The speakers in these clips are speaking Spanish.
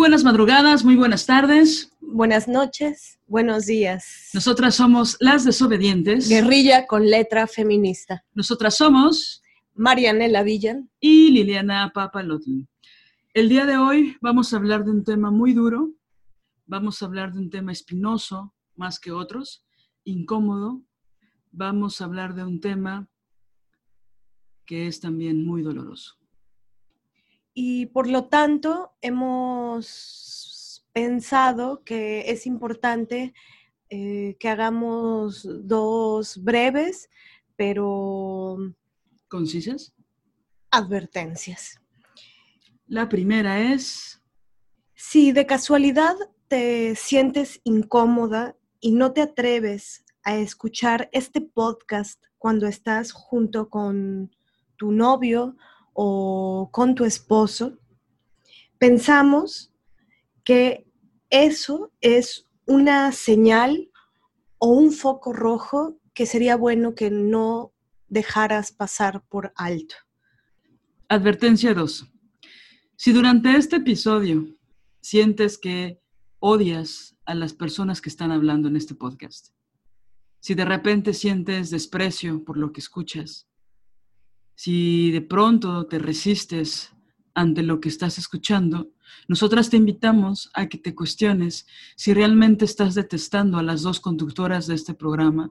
buenas madrugadas, muy buenas tardes. Buenas noches, buenos días. Nosotras somos las desobedientes. Guerrilla con letra feminista. Nosotras somos Marianela Villan y Liliana Papalotl. El día de hoy vamos a hablar de un tema muy duro, vamos a hablar de un tema espinoso más que otros, incómodo, vamos a hablar de un tema que es también muy doloroso. Y por lo tanto, hemos pensado que es importante eh, que hagamos dos breves, pero... ¿Concisas? Advertencias. La primera es... Si de casualidad te sientes incómoda y no te atreves a escuchar este podcast cuando estás junto con tu novio o con tu esposo, pensamos que eso es una señal o un foco rojo que sería bueno que no dejaras pasar por alto. Advertencia 2. Si durante este episodio sientes que odias a las personas que están hablando en este podcast, si de repente sientes desprecio por lo que escuchas, si de pronto te resistes ante lo que estás escuchando, nosotras te invitamos a que te cuestiones si realmente estás detestando a las dos conductoras de este programa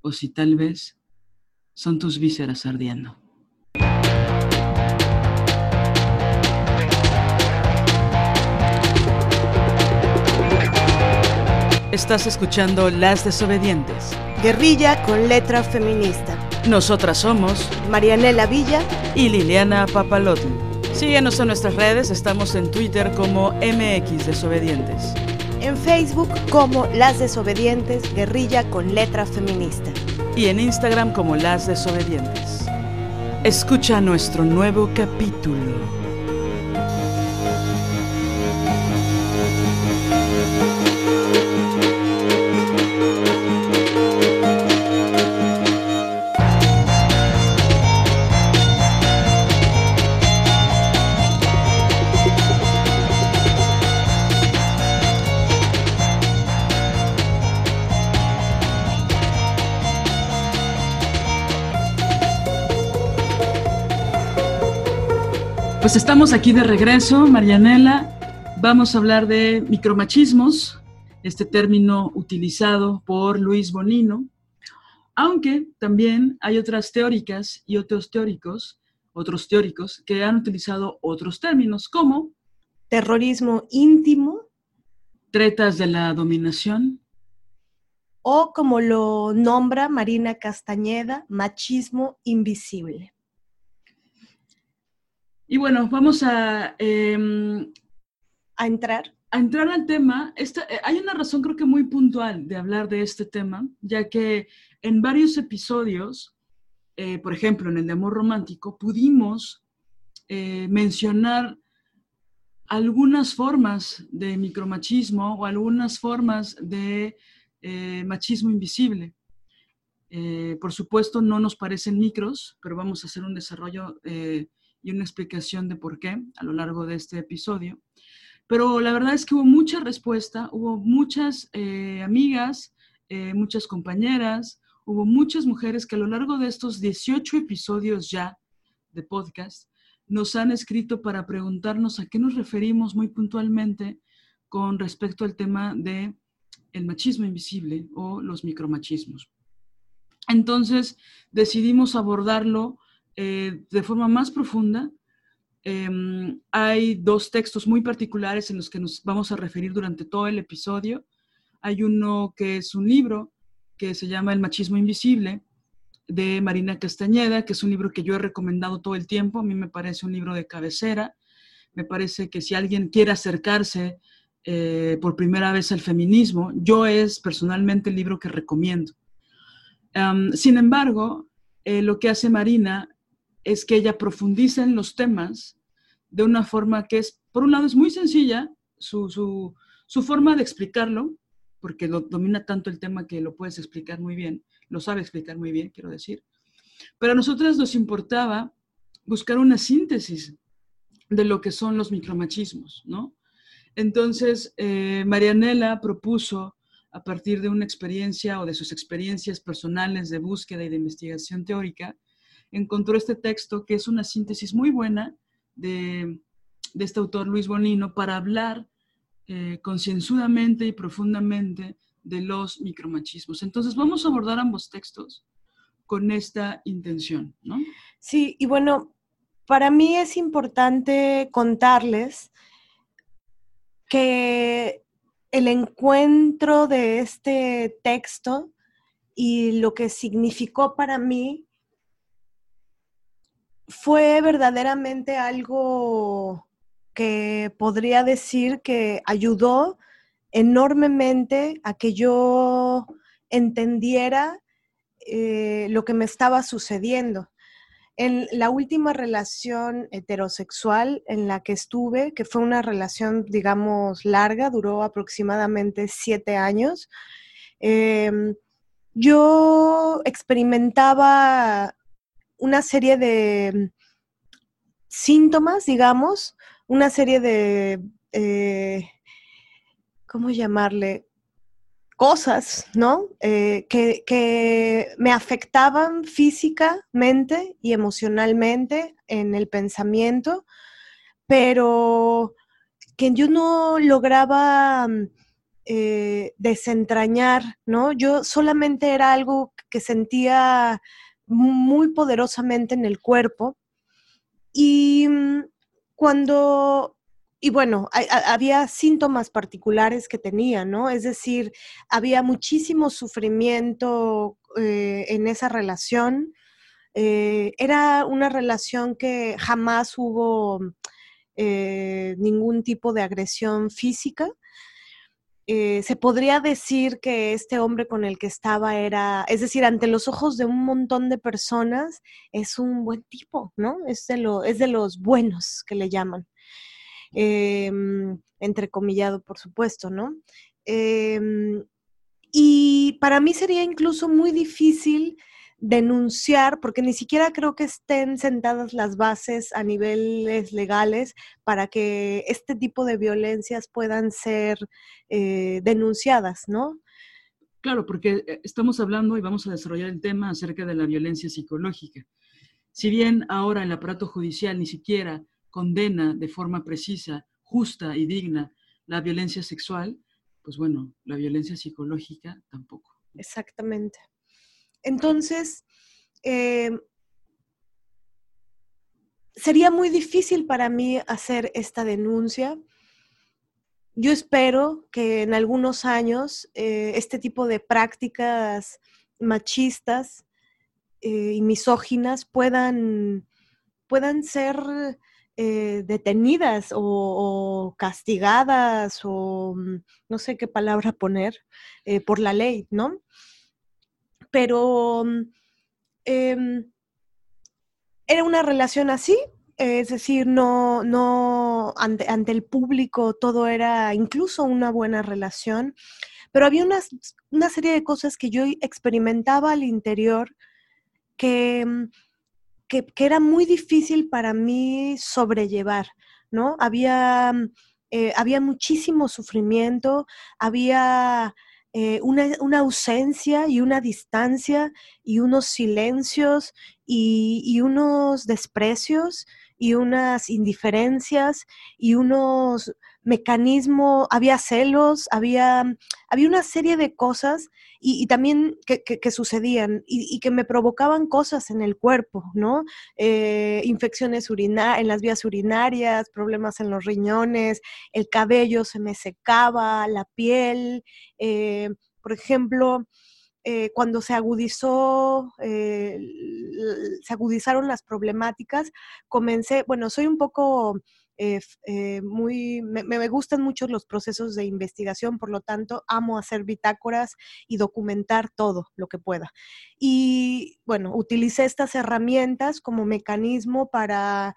o si tal vez son tus vísceras ardiendo. Estás escuchando Las Desobedientes. Guerrilla con letra feminista. Nosotras somos Marianela Villa y Liliana Papalotl. Síguenos en nuestras redes, estamos en Twitter como MX Desobedientes. En Facebook como Las Desobedientes, Guerrilla con letra feminista. Y en Instagram como Las Desobedientes. Escucha nuestro nuevo capítulo. Pues estamos aquí de regreso, Marianela. Vamos a hablar de micromachismos, este término utilizado por Luis Bonino, aunque también hay otras teóricas y otros teóricos, otros teóricos que han utilizado otros términos como terrorismo íntimo, tretas de la dominación, o como lo nombra Marina Castañeda, machismo invisible. Y bueno, vamos a, em, a entrar. A entrar al tema. Esta, eh, hay una razón creo que muy puntual de hablar de este tema, ya que en varios episodios, eh, por ejemplo, en el de amor romántico, pudimos eh, mencionar algunas formas de micromachismo o algunas formas de machismo invisible. por supuesto, no nos parecen micros, pero vamos a hacer un desarrollo y una explicación de por qué a lo largo de este episodio. Pero la verdad es que hubo mucha respuesta, hubo muchas eh, amigas, eh, muchas compañeras, hubo muchas mujeres que a lo largo de estos 18 episodios ya de podcast nos han escrito para preguntarnos a qué nos referimos muy puntualmente con respecto al tema de el machismo invisible o los micromachismos. Entonces decidimos abordarlo eh, de forma más profunda. Em, hay dos textos muy particulares en los que nos vamos a referir durante todo el episodio. Hay uno que es un libro que se llama El machismo invisible de Marina Castañeda, que es un libro que yo he recomendado todo el tiempo. A mí me parece un libro de cabecera. Me parece que si alguien quiere acercarse eh, por primera vez al feminismo, yo es personalmente el libro que recomiendo. Em, sin embargo, eh, lo que hace Marina es que ella profundiza en los temas de una forma que es, por un lado, es muy sencilla, su, forma de explicarlo, porque lo, domina tanto el tema que lo puedes explicar muy bien, lo sabe explicar muy bien, quiero decir. Pero a nosotros nos importaba buscar una síntesis de lo que son los micromachismos, ¿no? Entonces, eh, Marianela propuso, a partir de una experiencia o de sus experiencias personales de búsqueda y de investigación teórica, encontró este texto que es una síntesis muy buena de, este autor Luis Bonino para hablar eh, concienzudamente y profundamente de los micromachismos. Entonces, vamos a abordar ambos textos con esta intención, ¿no? Sí, y bueno, para mí es importante contarles que el encuentro de este texto y lo que significó para mí fue verdaderamente algo que podría decir que ayudó enormemente a que yo entendiera eh, lo que me estaba sucediendo. En la última relación heterosexual en la que estuve, que fue una relación, digamos, larga, duró aproximadamente siete años, em, yo experimentaba una serie de síntomas, digamos, una serie de, eh, ¿cómo llamarle? cosas, ¿no? Eh, que, me afectaban físicamente y emocionalmente en el pensamiento, pero que yo no lograba mm, eh, desentrañar, ¿no? Yo solamente era algo que sentía muy poderosamente en el cuerpo. Y mm, cuando y bueno, había síntomas particulares que tenía, ¿no? Es decir, había muchísimo sufrimiento eh, en esa relación. Eh, era una relación que jamás hubo eh, ningún tipo de agresión física. Se podría decir que este hombre con el que estaba era, es decir, ante los ojos de un montón de personas, es un buen tipo, ¿no? Es de, lo, es de los buenos que le llaman eh, entrecomillado, por supuesto, ¿no? Em, y para mí sería incluso muy difícil denunciar, porque ni siquiera creo que estén sentadas las bases a niveles legales para que este tipo de violencias puedan ser eh, denunciadas, ¿no? Claro, porque eh, estamos hablando y vamos a desarrollar el tema acerca de la violencia psicológica. Si bien ahora el aparato judicial ni siquiera condena de forma precisa, justa y digna la violencia sexual, pues bueno, la violencia psicológica tampoco. Exactamente. Entonces, eh, sería muy difícil para mí hacer esta denuncia. Yo espero que en algunos años eh, este tipo de prácticas machistas eh, y misóginas puedan, puedan ser detenidas o, castigadas o mm, no sé qué palabra poner por la ley, ¿no? Pero mm, em, era una relación así, es decir, no, no, ante, el público todo era incluso una buena relación, pero había una, una serie de cosas que yo experimentaba al interior que mm, que, era muy difícil para mí sobrellevar, ¿no? Había, mm, eh, había muchísimo sufrimiento, había eh, una, ausencia y una distancia y unos silencios y, y unos desprecios y unas indiferencias y unos mecanismos, había celos, había, había una serie de cosas y, también que, sucedían y, que me provocaban cosas en el cuerpo, ¿no? Eh, infecciones en las vías urinarias, problemas en los riñones, el cabello se me secaba, la piel, eh, por ejemplo, eh, cuando se agudizó, se agudizaron las problemáticas, comencé, bueno, soy un poco eh, eh, muy, me, me, gustan mucho los procesos de investigación, por lo tanto, amo hacer bitácoras y documentar todo lo que pueda. Y bueno, utilicé estas herramientas como mecanismo para,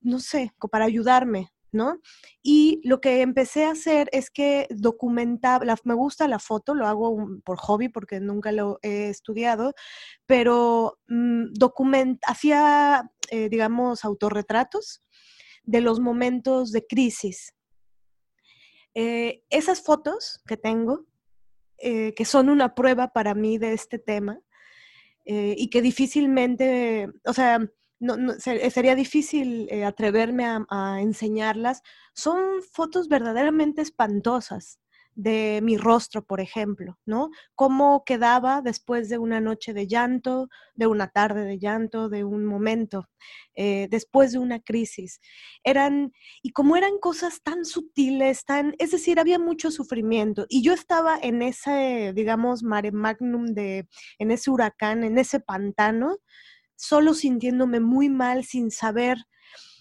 no sé, para ayudarme. ¿No? Y lo que empecé a hacer es que documentaba, me gusta la foto, lo hago por hobby porque nunca lo he estudiado, pero mm, hacía, eh, digamos, autorretratos de los momentos de crisis. Eh, esas fotos que tengo, eh, que son una prueba para mí de este tema, eh, y que difícilmente, o sea, sería difícil atreverme a enseñarlas, son fotos verdaderamente espantosas de mi rostro, por ejemplo, ¿no? Cómo quedaba después de una noche de llanto, de una tarde de llanto, de un momento, eh, después de una crisis. Eran, y como eran cosas tan sutiles, tan, es decir, había mucho sufrimiento. Y yo estaba en ese, digamos, mare magnum de, en ese huracán, en ese pantano, solo sintiéndome muy mal, sin saber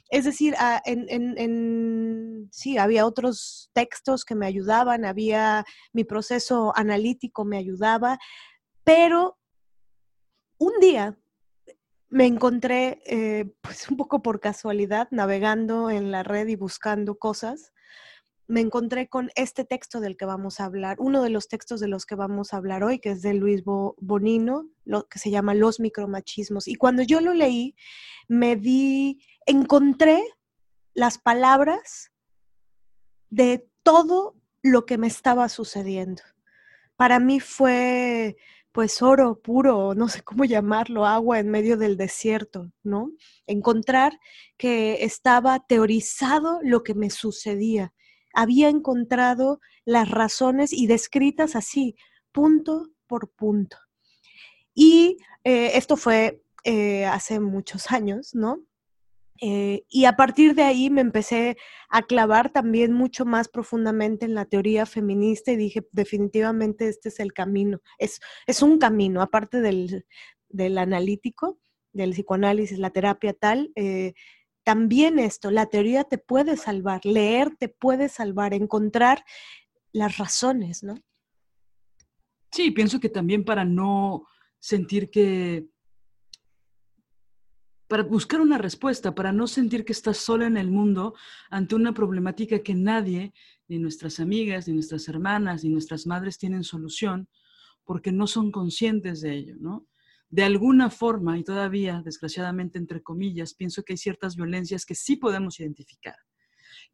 es decir, ah, en, sí, había otros textos que me ayudaban, había mi proceso analítico me ayudaba, pero un día me encontré, eh, pues un poco por casualidad, navegando en la red y buscando cosas, me encontré con este texto del que vamos a hablar, uno de los textos de los que vamos a hablar hoy, que es de Luis Bonino, lo que se llama Los micromachismos. Y cuando yo lo leí, me di, encontré las palabras de todo lo que me estaba sucediendo. Para mí fue pues oro puro, no sé cómo llamarlo, agua en medio del desierto, ¿no? Encontrar que estaba teorizado lo que me sucedía había encontrado las razones y descritas así, punto por punto. Y eh, esto fue eh, hace muchos años, ¿no? Eh, y a partir de ahí me empecé a clavar también mucho más profundamente en la teoría feminista y dije, definitivamente este es el camino, es, es un camino, aparte del, del analítico, del psicoanálisis, la terapia tal, también esto, la teoría te puede salvar, leer te puede salvar, encontrar las razones, ¿no? Sí, pienso que también para no sentir que, para buscar una respuesta, para no sentir que estás sola en el mundo ante una problemática que nadie, ni nuestras amigas, ni nuestras hermanas, ni nuestras madres tienen solución, porque no son conscientes de ello, ¿no? de alguna forma, y todavía, desgraciadamente, entre comillas, pienso que hay ciertas violencias que sí podemos identificar,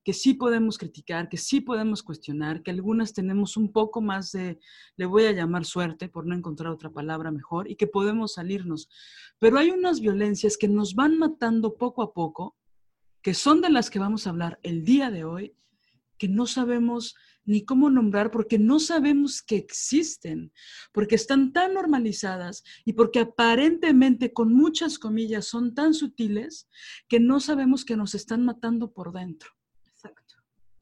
que sí podemos criticar, que sí podemos cuestionar, que algunas tenemos un poco más de, le voy a llamar suerte, por no encontrar otra palabra mejor, y que podemos salirnos. Pero hay unas violencias que nos van matando poco a poco, que son de las que vamos a hablar el día de hoy, que no sabemos ni cómo nombrar porque no sabemos que existen, porque están tan normalizadas y porque aparentemente, con muchas comillas, son tan sutiles que no sabemos que nos están matando por dentro.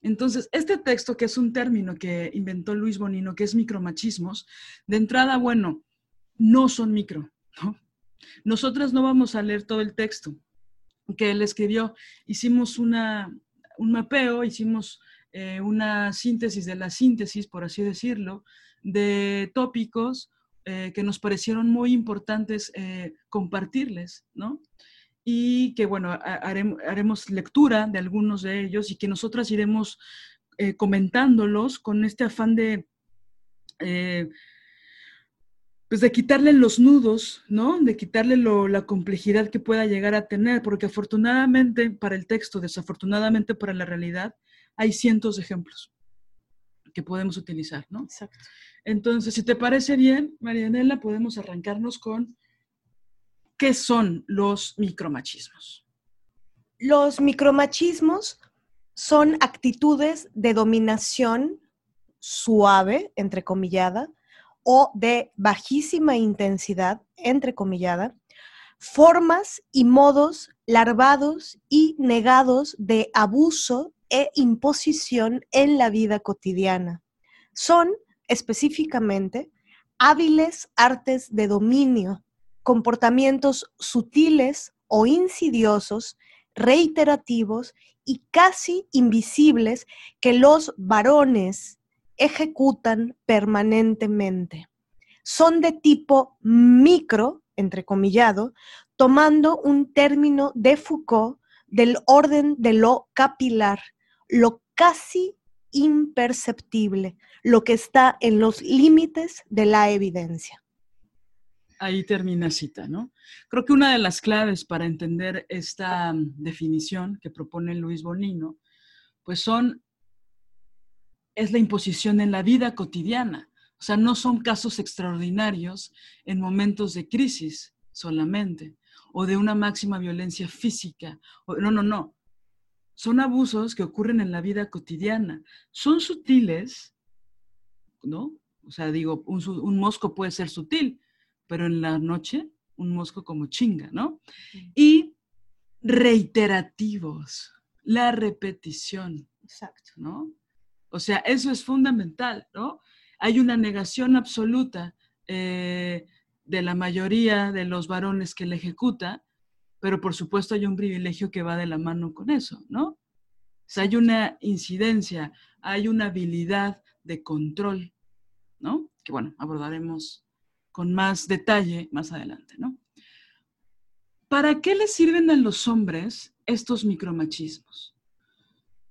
Entonces, este texto, que es un término que inventó Luis Bonino, que es micromachismos, de entrada, bueno, no son micro, ¿no? Nosotras no vamos a leer todo el texto que él escribió. Hicimos una, un mapeo, hicimos eh, una síntesis de la síntesis, por así decirlo, de tópicos eh, que nos parecieron muy importantes eh, compartirles, ¿no? Y que, bueno, haremos, lectura de algunos de ellos y que nosotras iremos comentándolos con este afán de pues de quitarle los nudos, ¿no? De quitarle la complejidad que pueda llegar a tener, porque afortunadamente para el texto, desafortunadamente para la realidad, hay cientos de ejemplos que podemos utilizar, ¿no? Exacto. Entonces, si te parece bien, Marianela, podemos arrancarnos con qué son los micromachismos. Los micromachismos son actitudes de dominación suave, entrecomillada, o de bajísima intensidad, entrecomillada, formas y modos larvados y negados de abuso e imposición en la vida cotidiana. Son específicamente hábiles artes de dominio, comportamientos sutiles o insidiosos, reiterativos y casi invisibles que los varones ejecutan permanentemente. Son de tipo micro, entrecomillado, tomando un término de Foucault del orden de lo capilar, lo casi imperceptible, lo que está en los límites de la evidencia. Ahí termina cita, ¿no? Creo que una de las claves para entender esta mm, definición que propone Luis Bonino, pues son, es la imposición en la vida cotidiana. O sea, no son casos extraordinarios en momentos de crisis solamente, o de una máxima violencia física. no, no, no. Son abusos que ocurren en la vida cotidiana. Son sutiles, ¿no? O sea, digo, un, mosco puede ser sutil, pero en la noche un mosco como chinga, ¿no? Y reiterativos, la repetición. Exacto. ¿No? O sea, eso es fundamental, ¿no? Hay una negación absoluta eh, de la mayoría de los varones que la ejecuta, pero por supuesto hay un privilegio que va de la mano con eso, ¿no? O sea, hay una incidencia, hay una habilidad de control ¿no? Que bueno, abordaremos con más detalle más adelante, ¿no? ¿Para qué les sirven a los hombres estos micromachismos?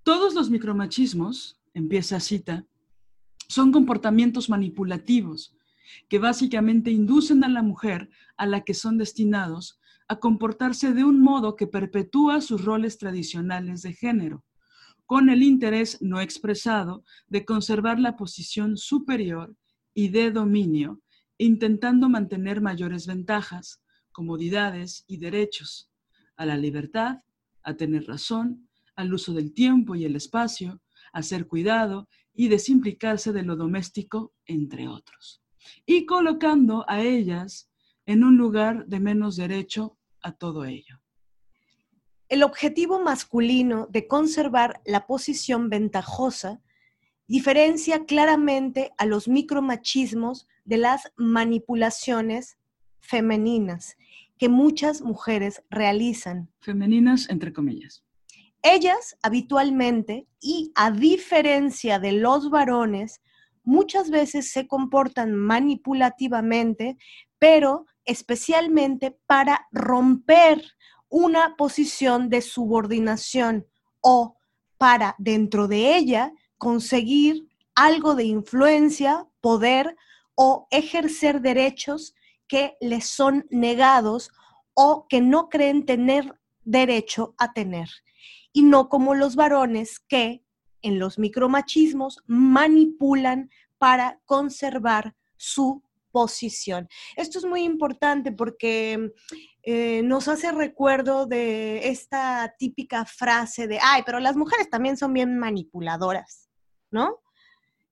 Todos los micromachismos, empieza cita, son comportamientos manipulativos que básicamente inducen a la mujer a la que son destinados a comportarse de un modo que perpetúa sus roles tradicionales de género, con el interés no expresado de conservar la posición superior y de dominio, intentando mantener mayores ventajas, comodidades y derechos a la libertad, a tener razón, al uso del tiempo y el espacio, a ser cuidado y desimplicarse de lo doméstico, entre otros, y colocando a ellas en un lugar de menos derecho a todo ello. El objetivo masculino de conservar la posición ventajosa diferencia claramente a los micromachismos de las manipulaciones femeninas que muchas mujeres realizan. Femeninas, entre comillas. Ellas habitualmente, y a diferencia de los varones, muchas veces se comportan manipulativamente, pero especialmente para romper una posición de subordinación o para dentro de ella conseguir algo de influencia, poder o ejercer derechos que les son negados o que no creen tener derecho a tener. Y no como los varones que en los micromachismos manipulan para conservar su posición. Esto es muy importante porque eh, nos hace recuerdo de esta típica frase de, ay, pero las mujeres también son bien manipuladoras, ¿no?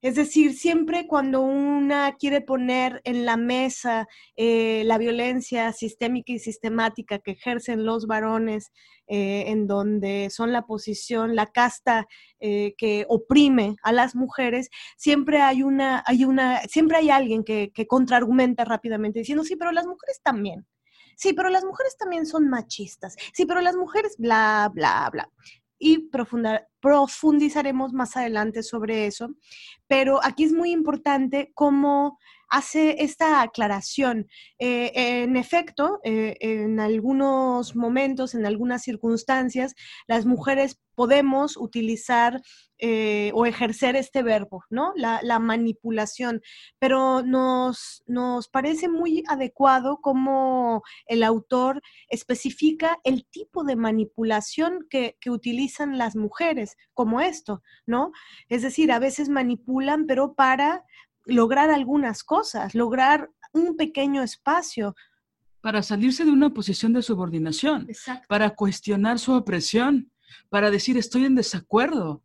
Es decir, siempre cuando una quiere poner en la mesa eh, la violencia sistémica y sistemática que ejercen los varones, eh, en donde son la posición, la casta eh, que oprime a las mujeres, siempre hay una, hay una, siempre hay alguien que, que contraargumenta rápidamente diciendo, sí, pero las mujeres también. Sí, pero las mujeres también son machistas. Sí, pero las mujeres, bla, bla, bla y profundizaremos más adelante sobre eso. Pero aquí es muy importante cómo hace esta aclaración. Eh, en efecto, eh, en algunos momentos, en algunas circunstancias, las mujeres podemos utilizar eh, o ejercer este verbo, ¿no? La, manipulación, pero nos, nos parece muy adecuado como el autor especifica el tipo de manipulación que, que utilizan las mujeres, como esto, ¿no? Es decir, a veces manipulan, pero para lograr algunas cosas, lograr un pequeño espacio. Para salirse de una posición de subordinación, para cuestionar su opresión, para decir estoy en desacuerdo.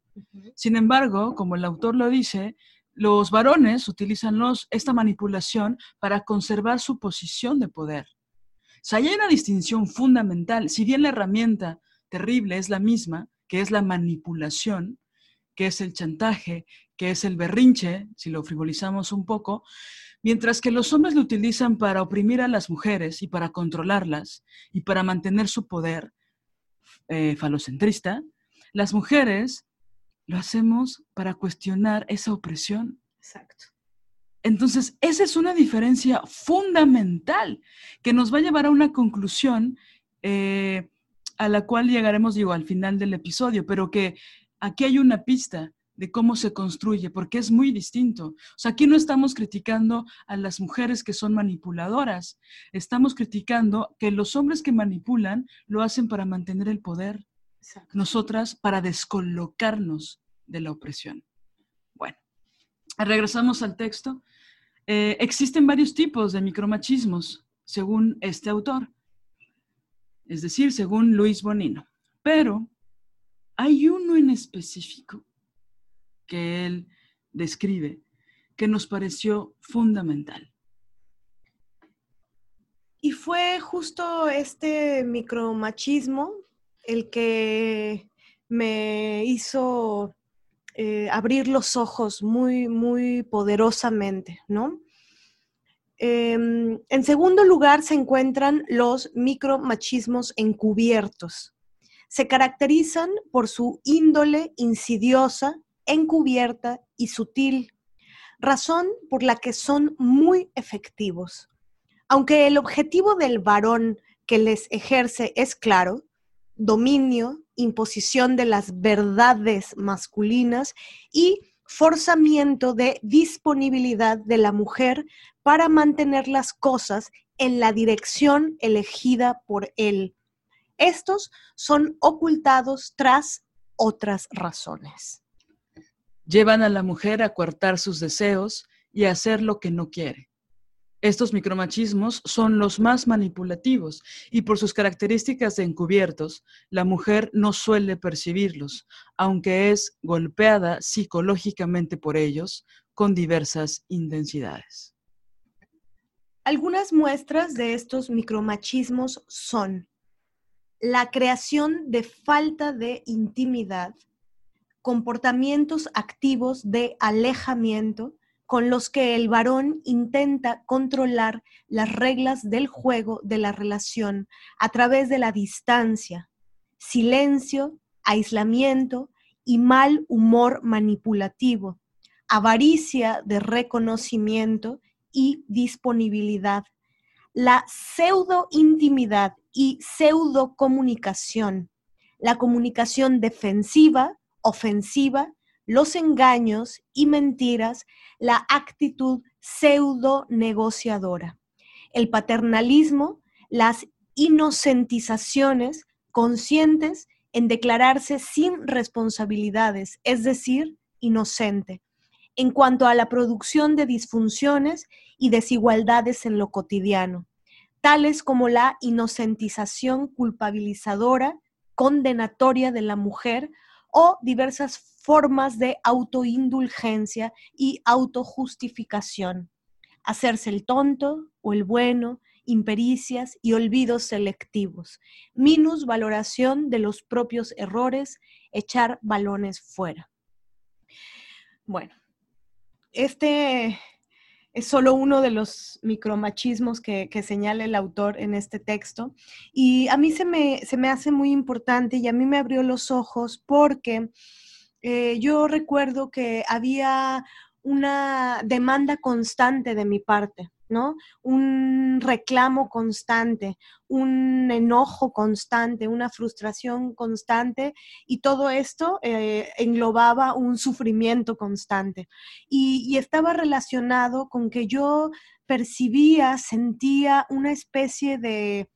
Sin embargo, como el autor lo dice, los varones utilizan esta manipulación para conservar su posición de poder. O sea, hay una distinción fundamental. Si bien la herramienta terrible es la misma, que es la manipulación, que es el chantaje, que es el berrinche, si lo frivolizamos un poco, mientras que los hombres lo utilizan para oprimir a las mujeres y para controlarlas y para mantener su poder eh, falocentrista, las mujeres lo hacemos para cuestionar esa opresión. Exacto. Entonces, esa es una diferencia fundamental que nos va a llevar a una conclusión eh, a la cual llegaremos, digo, al final del episodio, pero que aquí hay una pista de cómo se construye, porque es muy distinto. O sea, aquí no estamos criticando a las mujeres que son manipuladoras, estamos criticando que los hombres que manipulan lo hacen para mantener el poder, nosotras para descolocarnos de la opresión. Bueno, regresamos al texto. Eh, existen varios tipos de micromachismos, según este autor, es decir, según Luis Bonino, pero hay uno en específico que él describe que nos pareció fundamental. Y fue justo este micromachismo el que me hizo eh, abrir los ojos muy, muy poderosamente, ¿no? Em, en segundo lugar se encuentran los micromachismos encubiertos. Se caracterizan por su índole insidiosa encubierta y sutil, razón por la que son muy efectivos. Aunque el objetivo del varón que les ejerce es claro, dominio, imposición de las verdades masculinas y forzamiento de disponibilidad de la mujer para mantener las cosas en la dirección elegida por él. Estos son ocultados tras otras razones. Llevan a la mujer a coartar sus deseos y a hacer lo que no quiere. Estos micromachismos son los más manipulativos y por sus características de encubiertos, la mujer no suele percibirlos, aunque es golpeada psicológicamente por ellos con diversas intensidades. Algunas muestras de estos micromachismos son la creación de falta de intimidad, comportamientos activos de alejamiento con los que el varón intenta controlar las reglas del juego de la relación a través de la distancia, silencio, aislamiento y mal humor manipulativo, avaricia de reconocimiento y disponibilidad, la pseudo intimidad y pseudo comunicación, la comunicación defensiva ofensiva, los engaños y mentiras, la actitud pseudo negociadora, el paternalismo, las inocentizaciones conscientes en declararse sin responsabilidades, es decir, inocente, en cuanto a la producción de disfunciones y desigualdades en lo cotidiano, tales como la inocentización culpabilizadora, condenatoria de la mujer o diversas formas de autoindulgencia y autojustificación. Hacerse el tonto o el bueno, impericias y olvidos selectivos, minus valoración de los propios errores, echar balones fuera. Bueno, este es solo uno de los micromachismos que, que, señala el autor en este texto. Y a mí se me, se me hace muy importante y a mí me abrió los ojos porque eh, yo recuerdo que había una demanda constante de mi parte. ¿no? Un reclamo constante, un enojo constante, una frustración constante y todo esto eh, englobaba un sufrimiento constante. Y, estaba relacionado con que yo percibía, sentía una especie de,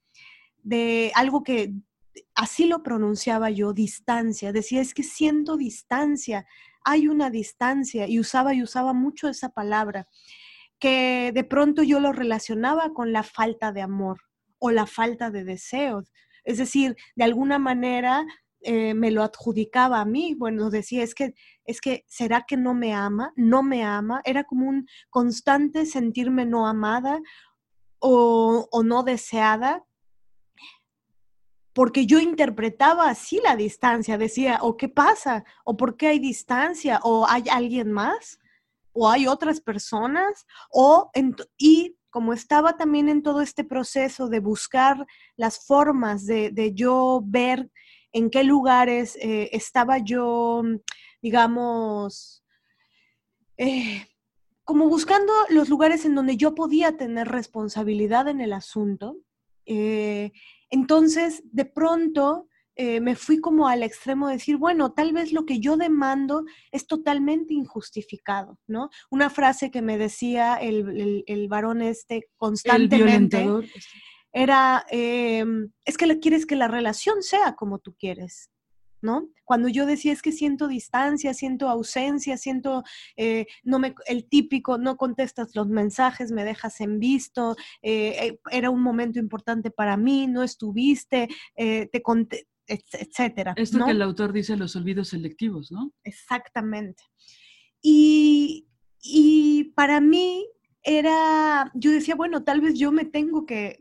de algo que así lo pronunciaba yo, distancia. Decía, es que siento distancia, hay una distancia y usaba y usaba mucho esa palabra que de pronto yo lo relacionaba con la falta de amor o la falta de deseos. Es decir, de alguna manera eh, me lo adjudicaba a mí. Bueno, decía, es que, es que, ¿será que no me ama? No me ama. Era como un constante sentirme no amada o, o no deseada porque yo interpretaba así la distancia, decía, o qué pasa, o por qué hay distancia, o hay alguien más o hay otras personas, o y como estaba también en todo este proceso de buscar las formas de, yo ver en qué lugares eh, estaba yo, digamos, eh, como buscando los lugares en donde yo podía tener responsabilidad en el asunto. Eh, entonces, de pronto, eh, me fui como al extremo de decir, bueno, tal vez lo que yo demando es totalmente injustificado, ¿no? Una frase que me decía el, el, varón este constantemente este. era, em, es que le quieres que la relación sea como tú quieres. ¿No? Cuando yo decía es que siento distancia, siento ausencia, siento eh, no me, el típico, no contestas los mensajes, me dejas en visto, eh, era un momento importante para mí, no estuviste, te, conté, etcétera. Esto que el autor dice los olvidos selectivos, ¿no? Exactamente. Y, para mí era, yo decía, bueno, tal vez yo me tengo que,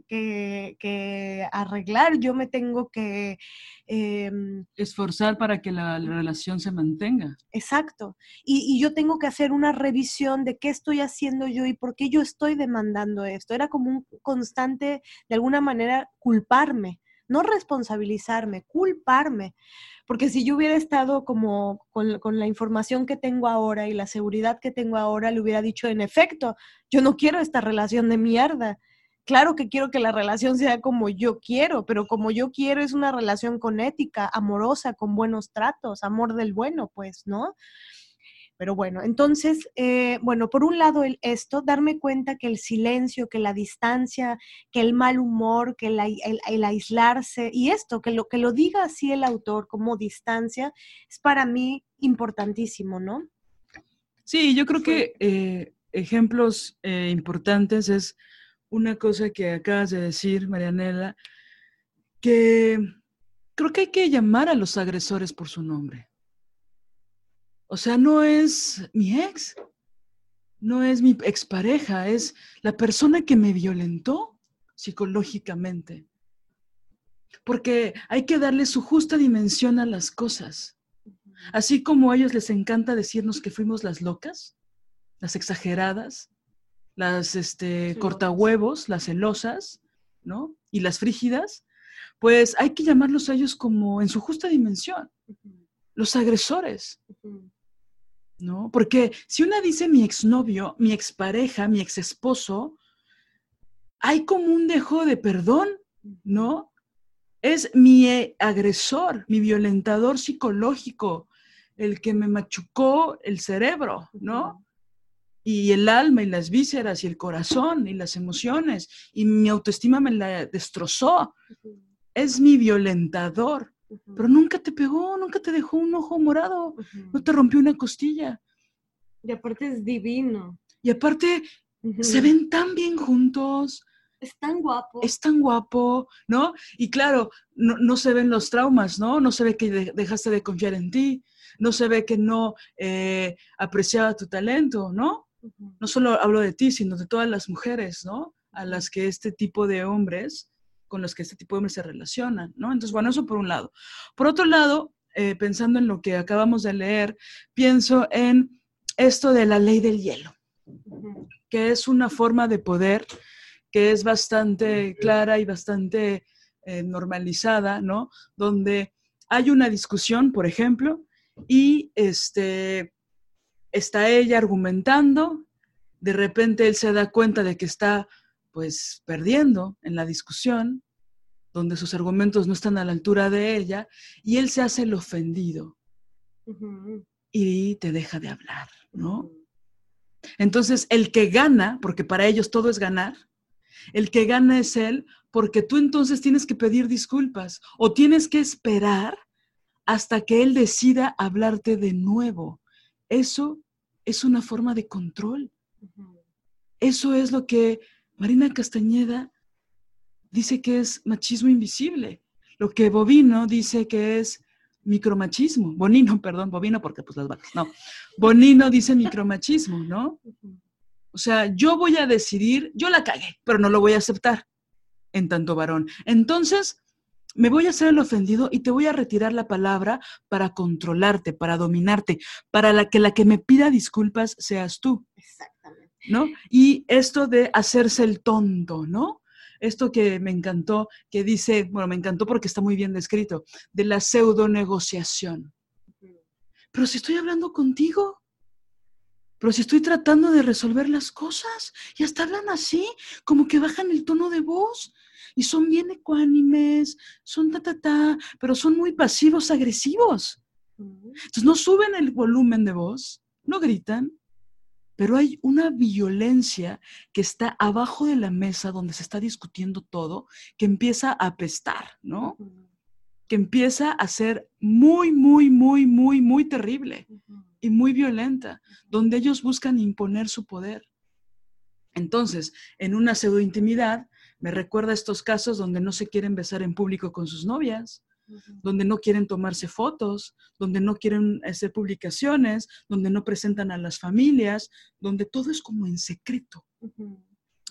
arreglar, yo me tengo que... Em, Esforzar para que la, relación se mantenga. Exacto. Y, y, yo tengo que hacer una revisión de qué estoy haciendo yo y por qué yo estoy demandando esto. Era como un constante, de alguna manera, culparme no responsabilizarme, culparme, porque si yo hubiera estado como con, la información que tengo ahora y la seguridad que tengo ahora, le hubiera dicho, en efecto, yo no quiero esta relación de mierda. Claro que quiero que la relación sea como yo quiero, pero como yo quiero es una relación con ética, amorosa, con buenos tratos, amor del bueno, pues, ¿no? Pero bueno, entonces, eh, bueno, por un lado el, esto, darme cuenta que el silencio, que la distancia, que el mal humor, que el, aislarse y esto, que lo que lo diga así el autor como distancia, es para mí importantísimo, ¿no? Sí, yo creo que eh, ejemplos eh, importantes es una cosa que acabas de decir, Marianela, que creo que hay que llamar a los agresores por su nombre. O sea, no es mi ex, no es mi expareja, es la persona que me violentó psicológicamente. Porque hay que darle su justa dimensión a las cosas. Así como a ellos les encanta decirnos que fuimos las locas, las exageradas, las este, cortahuevos, las celosas, ¿no? Y las frígidas, pues hay que llamarlos a ellos como en su justa dimensión, los agresores. ¿No? Porque si una dice mi exnovio, mi expareja, mi exesposo, hay como un dejo de perdón, ¿no? Es mi eh, agresor, mi violentador psicológico, el que me machucó el cerebro, ¿no? Y el alma y las vísceras y el corazón y las emociones y mi autoestima me la destrozó. Es mi violentador pero nunca te pegó, nunca te dejó un ojo morado, no te rompió una costilla. Y aparte es divino. Y aparte se ven tan bien juntos. Es tan guapo. Es tan guapo, ¿no? Y claro, no, se ven los traumas, ¿no? No se ve que dejaste de confiar en ti, no se ve que no eh, apreciaba tu talento, ¿no? No solo hablo de ti, sino de todas las mujeres, ¿no? A las que este tipo de hombres con los que este tipo de hombres se relacionan, ¿no? Entonces, bueno, eso por un lado. Por otro lado, eh, pensando en lo que acabamos de leer, pienso en esto de la ley del hielo, que es una forma de poder que es bastante clara y bastante eh, normalizada, ¿no? Donde hay una discusión, por ejemplo, y este, está ella argumentando, de repente él se da cuenta de que está pues perdiendo en la discusión, donde sus argumentos no están a la altura de ella, y él se hace el ofendido y te deja de hablar, ¿no? Entonces, el que gana, porque para ellos todo es ganar, el que gana es él, porque tú entonces tienes que pedir disculpas o tienes que esperar hasta que él decida hablarte de nuevo. Eso es una forma de control. Eso es lo que Marina Castañeda dice que es machismo invisible, lo que Bovino dice que es micromachismo. Bonino, perdón, Bovino porque pues las vacas, no. Bonino dice micromachismo, ¿no? O sea, yo voy a decidir, yo la cagué, pero no lo voy a aceptar en tanto varón. Entonces, me voy a hacer el ofendido y te voy a retirar la palabra para controlarte, para dominarte, para la que la que me pida disculpas seas tú. Exactamente. ¿No? Y esto de hacerse el tonto, ¿no? Esto que me encantó, que dice, bueno, me encantó porque está muy bien descrito, de la pseudo negociación. Pero si estoy hablando contigo, pero si estoy tratando de resolver las cosas y hasta hablan así, como que bajan el tono de voz y son bien ecuánimes, son ta, ta, ta, pero son muy pasivos, agresivos. Entonces no suben el volumen de voz, no gritan, pero hay una violencia que está abajo de la mesa donde se está discutiendo todo, que empieza a apestar, ¿no? Que empieza a ser muy, muy, muy, muy, muy terrible y muy violenta, donde ellos buscan imponer su poder. Entonces, en una pseudo intimidad, me recuerda estos casos donde no se quieren besar en público con sus novias, donde no quieren tomarse fotos, donde no quieren hacer publicaciones, donde no presentan a las familias, donde todo es como en secreto.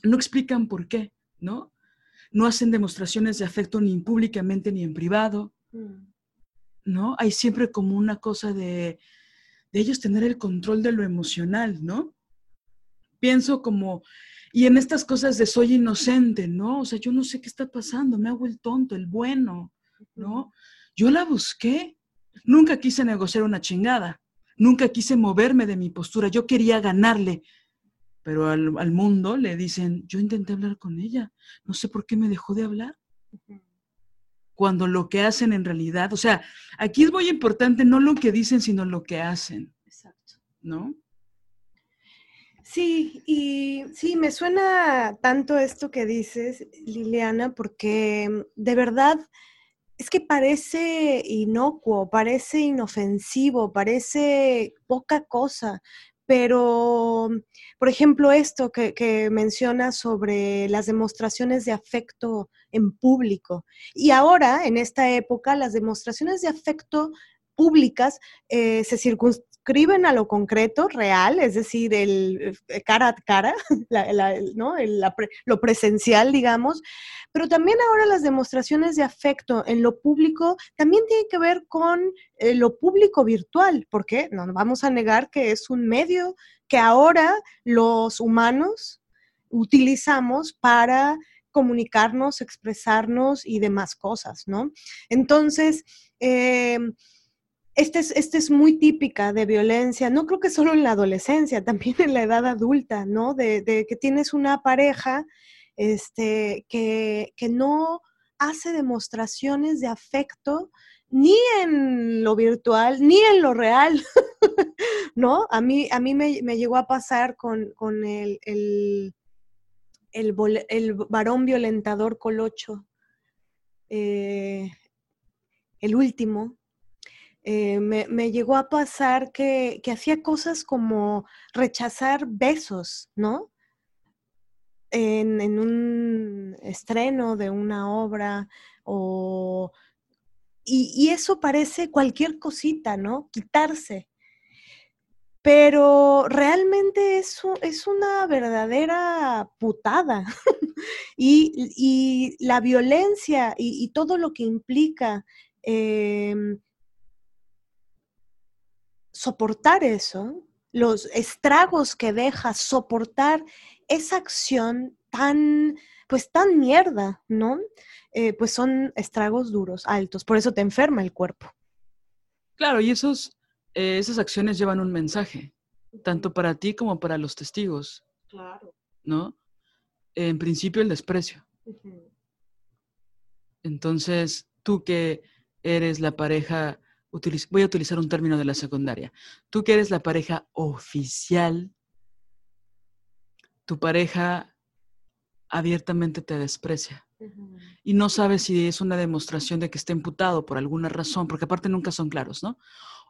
No explican por qué, ¿no? No hacen demostraciones de afecto ni públicamente ni en privado, mm. ¿no? Hay siempre como una cosa de, de ellos tener el control de lo emocional, ¿no? Pienso como, y en estas cosas de soy inocente, ¿no? O sea, yo no sé qué está pasando, me hago el tonto, el bueno, ¿no? Yo la busqué. Nunca quise negociar una chingada. Nunca quise moverme de mi postura. Yo quería ganarle. Pero al, mundo le dicen, yo intenté hablar con ella. No sé por qué me dejó de hablar. Cuando lo que hacen en realidad, o sea, aquí es muy importante no lo que dicen, sino lo que hacen. Exacto. ¿No? Sí, y sí, me suena tanto esto que dices, Liliana, porque de verdad es que parece inocuo, parece inofensivo, parece poca cosa, pero, por ejemplo, esto que, que menciona sobre las demostraciones de afecto en público. Y ahora, en esta época, las demostraciones de afecto públicas eh, se circunscriben a lo concreto, real, es decir, el eh, cara a cara, ¿no? lo presencial, digamos, pero también ahora las demostraciones de afecto en lo público también tienen que ver con eh, lo público virtual, porque no vamos a negar que es un medio que ahora los humanos utilizamos para comunicarnos, expresarnos y demás cosas, ¿no? Entonces, eh, esta es, este es muy típica de violencia, no creo que solo en la adolescencia, también en la edad adulta, ¿no? De, que tienes una pareja este, que, que no hace demostraciones de afecto ni en lo virtual, ni en lo real, ¿no? A mí, a mí me, me llegó a pasar con, con el, el, el, el, varón violentador colocho, eh, el último, eh, me, me, llegó a pasar que, que hacía cosas como rechazar besos, ¿no? en, un estreno de una obra o... Y, eso parece cualquier cosita, ¿no? Quitarse. Pero realmente eso es una verdadera putada. y, la violencia y, todo lo que implica em, soportar eso, los estragos que deja soportar esa acción tan, pues tan mierda, ¿no? Eh, pues son estragos duros, altos, por eso te enferma el cuerpo. Claro, y esos, eh, esas acciones llevan un mensaje, tanto para ti como para los testigos. Claro. ¿No? En principio el desprecio. Entonces, tú que eres la pareja, voy a utilizar un término de la secundaria, tú que eres la pareja oficial tu pareja abiertamente te desprecia y no sabes si es una demostración de que está imputado por alguna razón, porque aparte nunca son claros, ¿no?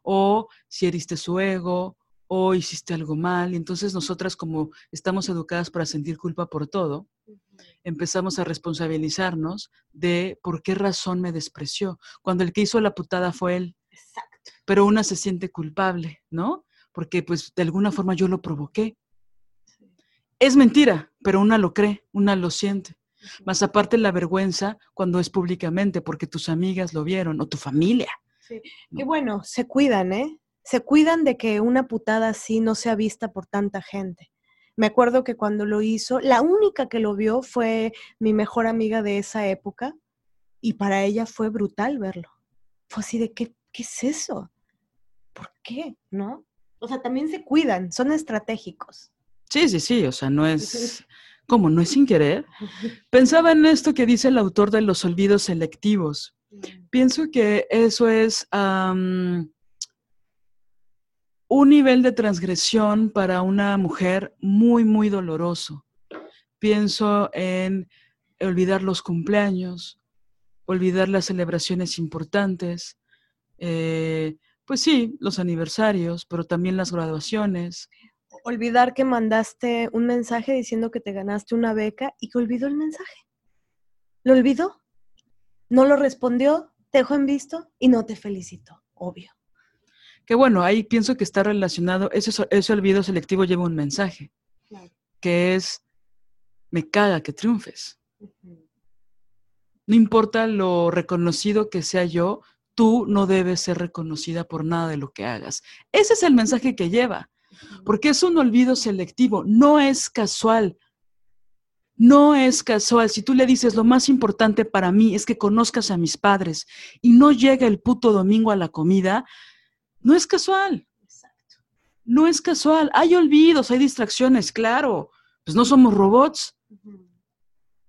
O si heriste su ego o hiciste algo mal. Y entonces nosotras como estamos educadas para sentir culpa por todo, empezamos a responsabilizarnos de por qué razón me despreció, cuando el que hizo la putada fue él. Exacto. Pero una se siente culpable, ¿no? Porque pues de alguna forma yo lo provoqué. Es mentira, pero una lo cree, una lo siente. Más aparte la vergüenza cuando es públicamente, porque tus amigas lo vieron o tu familia. Sí. Y bueno, se cuidan, ¿eh? Se cuidan de que una putada así no sea vista por tanta gente. Me acuerdo que cuando lo hizo, la única que lo vio fue mi mejor amiga de esa época y para ella fue brutal verlo. Fue así de, ¿qué, qué es eso? ¿Por qué? ¿No? O sea, también se cuidan, son estratégicos. Sí, sí, sí, o sea, no es... ¿Cómo? ¿No es sin querer? Pensaba en esto que dice el autor de los olvidos selectivos. Mm. Pienso que eso es un nivel de transgresión para una mujer muy, muy doloroso. Pienso en olvidar los cumpleaños, olvidar las celebraciones importantes, eh, pues sí, los aniversarios, pero también las graduaciones. Olvidar que mandaste un mensaje diciendo que te ganaste una beca y que olvidó el mensaje. ¿Lo olvidó? No lo respondió, te dejó en visto y no te felicitó, obvio. Que bueno, ahí pienso que está relacionado, ese, ese olvido selectivo lleva un mensaje, que es, me caga que triunfes. No importa lo reconocido que sea yo, tú no debes ser reconocida por nada de lo que hagas. Ese es el mensaje que lleva, porque es un olvido selectivo, no es casual. No es casual. Si tú le dices lo más importante para mí es que conozcas a mis padres y no llega el puto domingo a la comida, no es casual. No es casual. Hay olvidos, hay distracciones, claro. Pues no somos robots.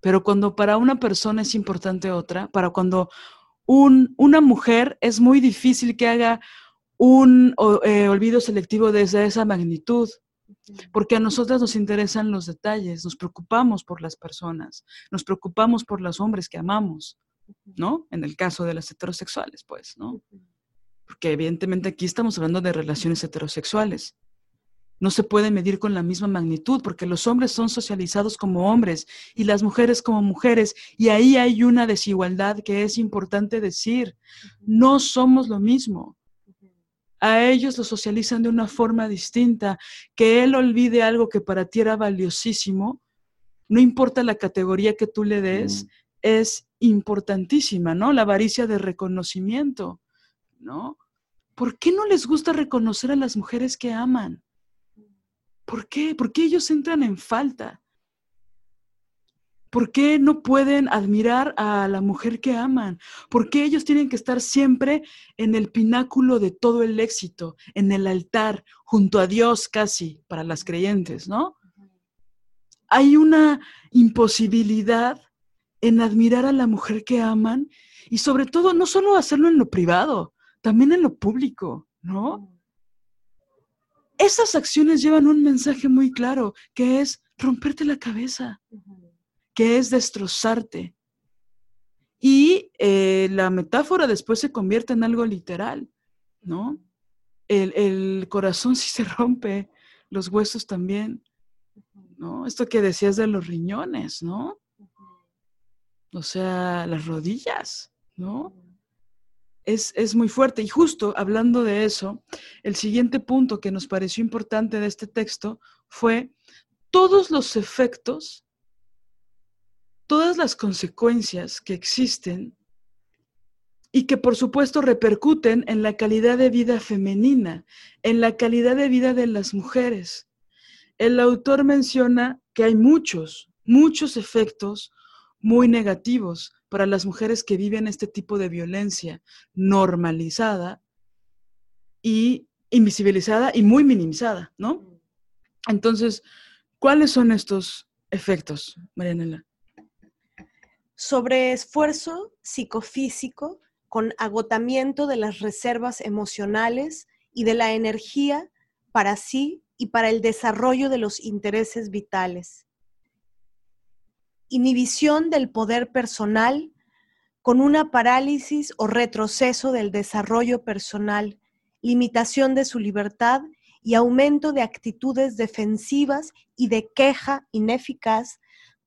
Pero cuando para una persona es importante otra, para cuando un, una mujer es muy difícil que haga un eh, olvido selectivo desde esa magnitud, porque a nosotras nos interesan los detalles, nos preocupamos por las personas, nos preocupamos por los hombres que amamos, ¿no? En el caso de las heterosexuales, pues, ¿no? Porque evidentemente aquí estamos hablando de relaciones heterosexuales no se puede medir con la misma magnitud porque los hombres son socializados como hombres y las mujeres como mujeres y ahí hay una desigualdad que es importante decir. No somos lo mismo. A ellos los socializan de una forma distinta. Que él olvide algo que para ti era valiosísimo, no importa la categoría que tú le des, es importantísima, ¿no? La avaricia de reconocimiento, ¿no? ¿Por qué no les gusta reconocer a las mujeres que aman? ¿Por qué? ¿Por qué ellos entran en falta? ¿Por qué no pueden admirar a la mujer que aman? ¿Por qué ellos tienen que estar siempre en el pináculo de todo el éxito, en el altar, junto a Dios casi, para las creyentes, ¿no? Hay una imposibilidad en admirar a la mujer que aman y sobre todo no solo hacerlo en lo privado, también en lo público, ¿no? Esas acciones llevan un mensaje muy claro, que es romperte la cabeza, que es destrozarte. Y eh, la metáfora después se convierte en algo literal, ¿no? El, el, corazón sí se rompe, los huesos también, ¿no? Esto que decías de los riñones, ¿no? O sea, las rodillas, ¿no? Es, muy fuerte. Y justo hablando de eso, el siguiente punto que nos pareció importante de este texto fue todos los efectos, todas las consecuencias que existen y que por supuesto repercuten en la calidad de vida femenina, en la calidad de vida de las mujeres. El autor menciona que hay muchos, muchos efectos muy negativos para las mujeres que viven este tipo de violencia normalizada y invisibilizada y muy minimizada, ¿no? Entonces, ¿cuáles son estos efectos, Marianela? Sobre esfuerzo psicofísico con agotamiento de las reservas emocionales y de la energía para sí y para el desarrollo de los intereses vitales inhibición del poder personal con una parálisis o retroceso del desarrollo personal, limitación de su libertad y aumento de actitudes defensivas y de queja ineficaz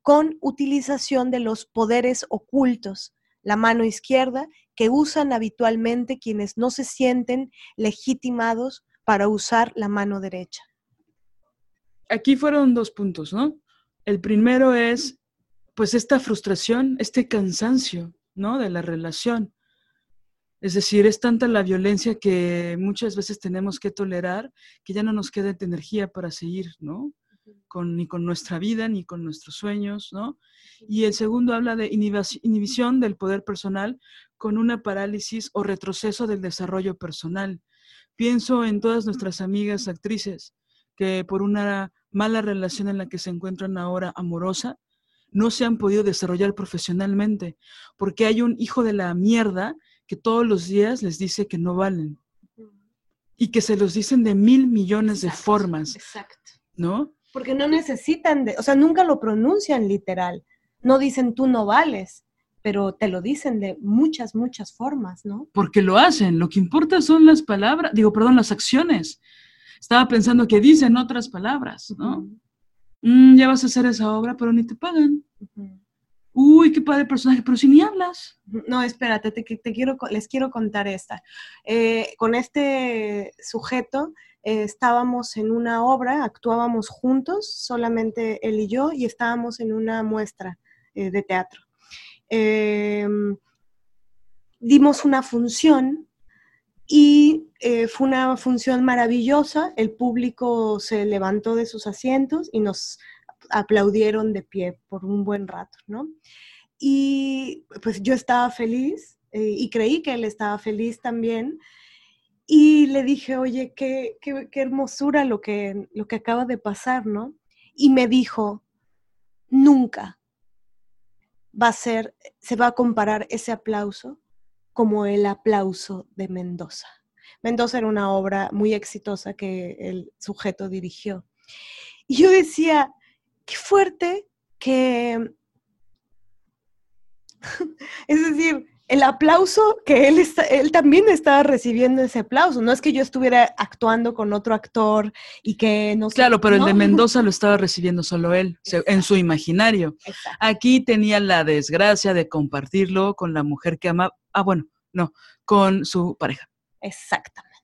con utilización de los poderes ocultos, la mano izquierda, que usan habitualmente quienes no se sienten legitimados para usar la mano derecha. Aquí fueron dos puntos, ¿no? El primero es pues esta frustración, este cansancio, ¿no? De la relación. Es decir, es tanta la violencia que muchas veces tenemos que tolerar que ya no nos queda energía para seguir, ¿no? Con, ni con nuestra vida, ni con nuestros sueños, ¿no? Y el segundo habla de inhibición del poder personal con una parálisis o retroceso del desarrollo personal. Pienso en todas nuestras amigas actrices que por una mala relación en la que se encuentran ahora amorosa, no se han podido desarrollar profesionalmente, porque hay un hijo de la mierda que todos los días les dice que no valen y que se los dicen de mil millones de formas. Exacto. ¿No? Porque no necesitan de, o sea, nunca lo pronuncian literal. No dicen tú no vales, pero te lo dicen de muchas, muchas formas, ¿no? Porque lo hacen. Lo que importa son las palabras, digo, perdón, las acciones. Estaba pensando que dicen otras palabras, ¿no? Mm, ya vas a hacer esa obra, pero ni te pagan. Uy, qué padre personaje, pero si ni hablas. No, espérate, te, te quiero, les quiero contar esta. Eh, con este sujeto eh, estábamos en una obra, actuábamos juntos, solamente él y yo, y estábamos en una muestra eh, de teatro. Em, dimos una función y fue una función maravillosa. El público se levantó de sus asientos y nos aplaudieron de pie por un buen rato, ¿no? Y pues yo estaba feliz y creí que él estaba feliz también. Y le dije, oye, qué, qué, hermosura lo que, lo que acaba de pasar, ¿no? Y me dijo, nunca va a ser, se va a comparar ese aplauso como el aplauso de Mendoza. Mendoza era una obra muy exitosa que el sujeto dirigió. Y yo decía, qué fuerte que, es decir, el aplauso que él, está, él también estaba recibiendo ese aplauso. No es que yo estuviera actuando con otro actor y que no Claro, pero el de Mendoza lo estaba recibiendo solo él, en su imaginario. Aquí tenía la desgracia de compartirlo con la mujer que ama. Ah, bueno, no, con su pareja. Exactamente.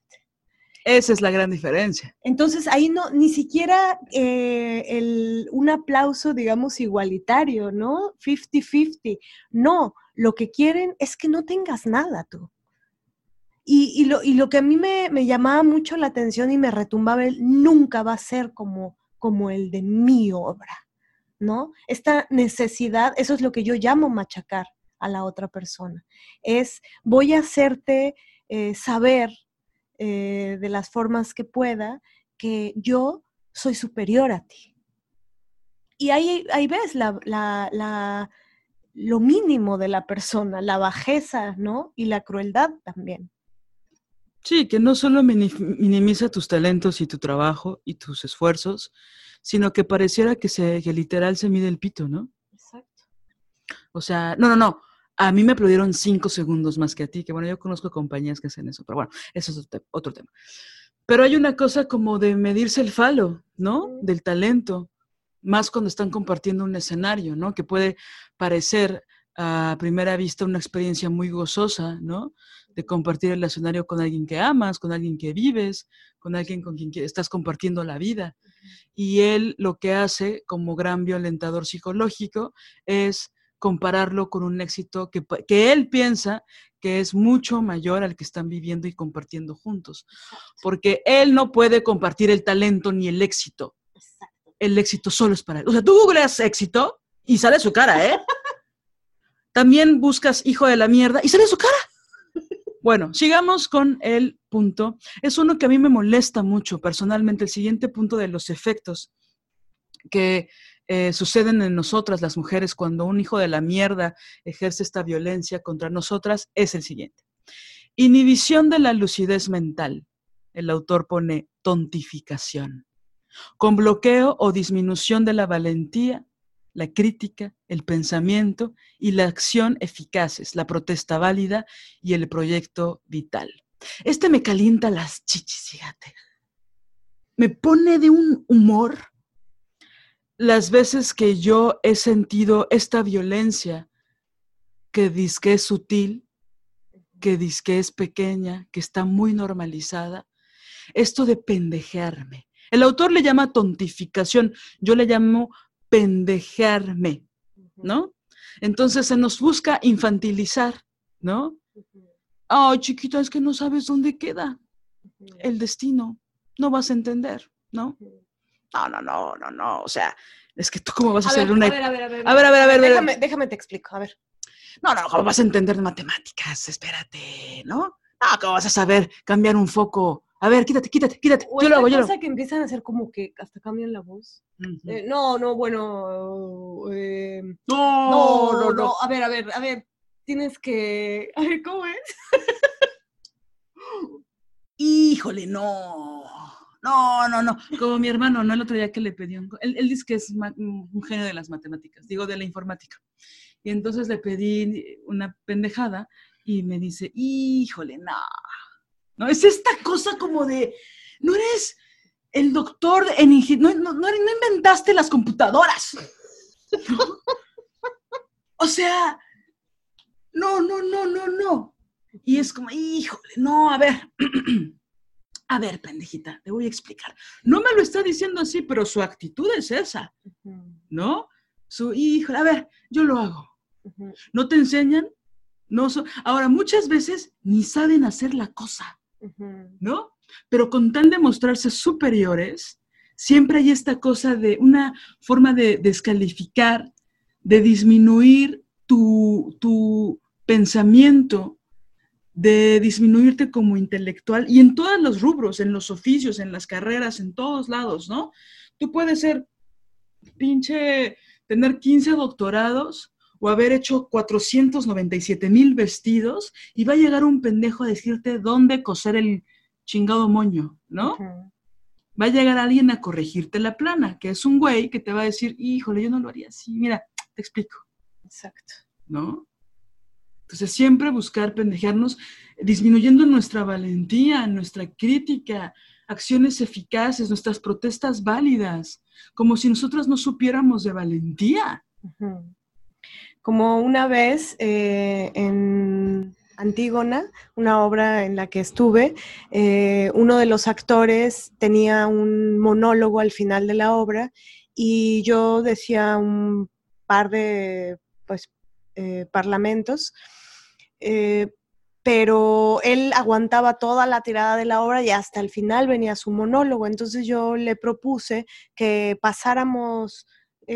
Esa es la gran diferencia. Entonces ahí no, ni siquiera eh, el, un aplauso, digamos, igualitario, ¿no? 50-50. No, lo que quieren es que no tengas nada tú. Y, lo, y lo, que a mí me, me, llamaba mucho la atención y me retumbaba, nunca va a ser como, como el de mi obra, ¿no? Esta necesidad, eso es lo que yo llamo machacar a la otra persona, es voy a hacerte eh, saber eh, de las formas que pueda que yo soy superior a ti. Y ahí, ahí ves la, la, lo mínimo de la persona, la bajeza, ¿no? Y la crueldad también. Sí, que no solo minimiza tus talentos y tu trabajo y tus esfuerzos, sino que pareciera que, se, que literal se mide el pito, ¿no? Exacto. O sea, no, no, no. A mí me aplaudieron cinco segundos más que a ti, que bueno, yo conozco compañías que hacen eso, pero bueno, eso es otro tema. Pero hay una cosa como de medirse el falo, ¿no? Del talento, más cuando están compartiendo un escenario, ¿no? Que puede parecer a primera vista una experiencia muy gozosa, ¿no? De compartir el escenario con alguien que amas, con alguien que vives, con alguien con quien estás compartiendo la vida. Y él lo que hace como gran violentador psicológico es compararlo con un éxito que, que, él piensa que es mucho mayor al que están viviendo y compartiendo juntos. Porque él no puede compartir el talento ni el éxito. El éxito solo es para él. O sea, tú googleas éxito y sale su cara, ¿eh? También buscas hijo de la mierda y sale su cara. Bueno, sigamos con el punto. Es uno que a mí me molesta mucho personalmente, el siguiente punto de los efectos que eh, suceden en nosotras las mujeres cuando un hijo de la mierda ejerce esta violencia contra nosotras es el siguiente. Inhibición de la lucidez mental. El autor pone tontificación. Con bloqueo o disminución de la valentía, la crítica, el pensamiento y la acción eficaces, la protesta válida y el proyecto vital. Este me calienta las chichis, fíjate. Me pone de un humor las veces que yo he sentido esta violencia que que es sutil, que que es pequeña, que está muy normalizada, esto de pendejearme. El autor le llama tontificación, yo le llamo pendejearme, ¿no? Entonces se nos busca infantilizar, ¿no? Ay, chiquita, es que no sabes dónde queda el destino, no vas a entender, ¿no? No, no, no, no, no. O sea, es que tú cómo vas a, hacer una... A ver, a ver, a ver. A ver, a ver, a ver. Déjame, déjame te explico, a ver. No, no, ¿cómo vas a entender de matemáticas? Espérate, ¿no? No, ¿cómo vas a saber cambiar un foco A ver, quítate, quítate, quítate. O yo lo hago, yo lo hago. que empiezan a hacer como que hasta cambian la voz. Eh, no, no, bueno. eh, no, no, no, no. A ver, a ver, a ver. Tienes que. A ver, ¿cómo es? Híjole, no. No, no, no. Como mi hermano, ¿no? El otro día que le pedí un... Él, él dice que es un genio de las matemáticas, digo, de la informática. Y entonces le pedí una pendejada y me dice, híjole, no. No, es esta cosa como de, no eres el doctor en no, no, no, inventaste las computadoras. ¿No? O sea, no, no, no, no, no. Y es como, híjole, no, a ver. A ver, pendejita, te voy a explicar. No me lo está diciendo así, pero su actitud es esa, ¿no? Su, híjole, a ver, yo lo hago. ¿No te enseñan? No so- Ahora, muchas veces ni saben hacer la cosa, ¿no? Pero con tal de mostrarse superiores, siempre hay esta cosa de una forma de descalificar, de disminuir tu, tu pensamiento, de disminuirte como intelectual y en todos los rubros, en los oficios, en las carreras, en todos lados, ¿no? Tú puedes ser pinche, tener 15 doctorados o haber hecho 497 mil vestidos y va a llegar un pendejo a decirte dónde coser el chingado moño, ¿no? Va a llegar alguien a corregirte la plana, que es un güey que te va a decir, híjole, yo no lo haría así, mira, te explico. Exacto. ¿no? Entonces siempre buscar pendejearnos, disminuyendo nuestra valentía, nuestra crítica, acciones eficaces, nuestras protestas válidas, como si nosotros no supiéramos de valentía. Ujú. Como una vez eh, en Antígona, una obra en la que estuve, eh, uno de los actores tenía un monólogo al final de la obra y yo decía un par de pues, eh, parlamentos, pero él aguantaba toda la tirada de la obra y hasta el final venía su monólogo. Entonces yo le propuse que pasáramos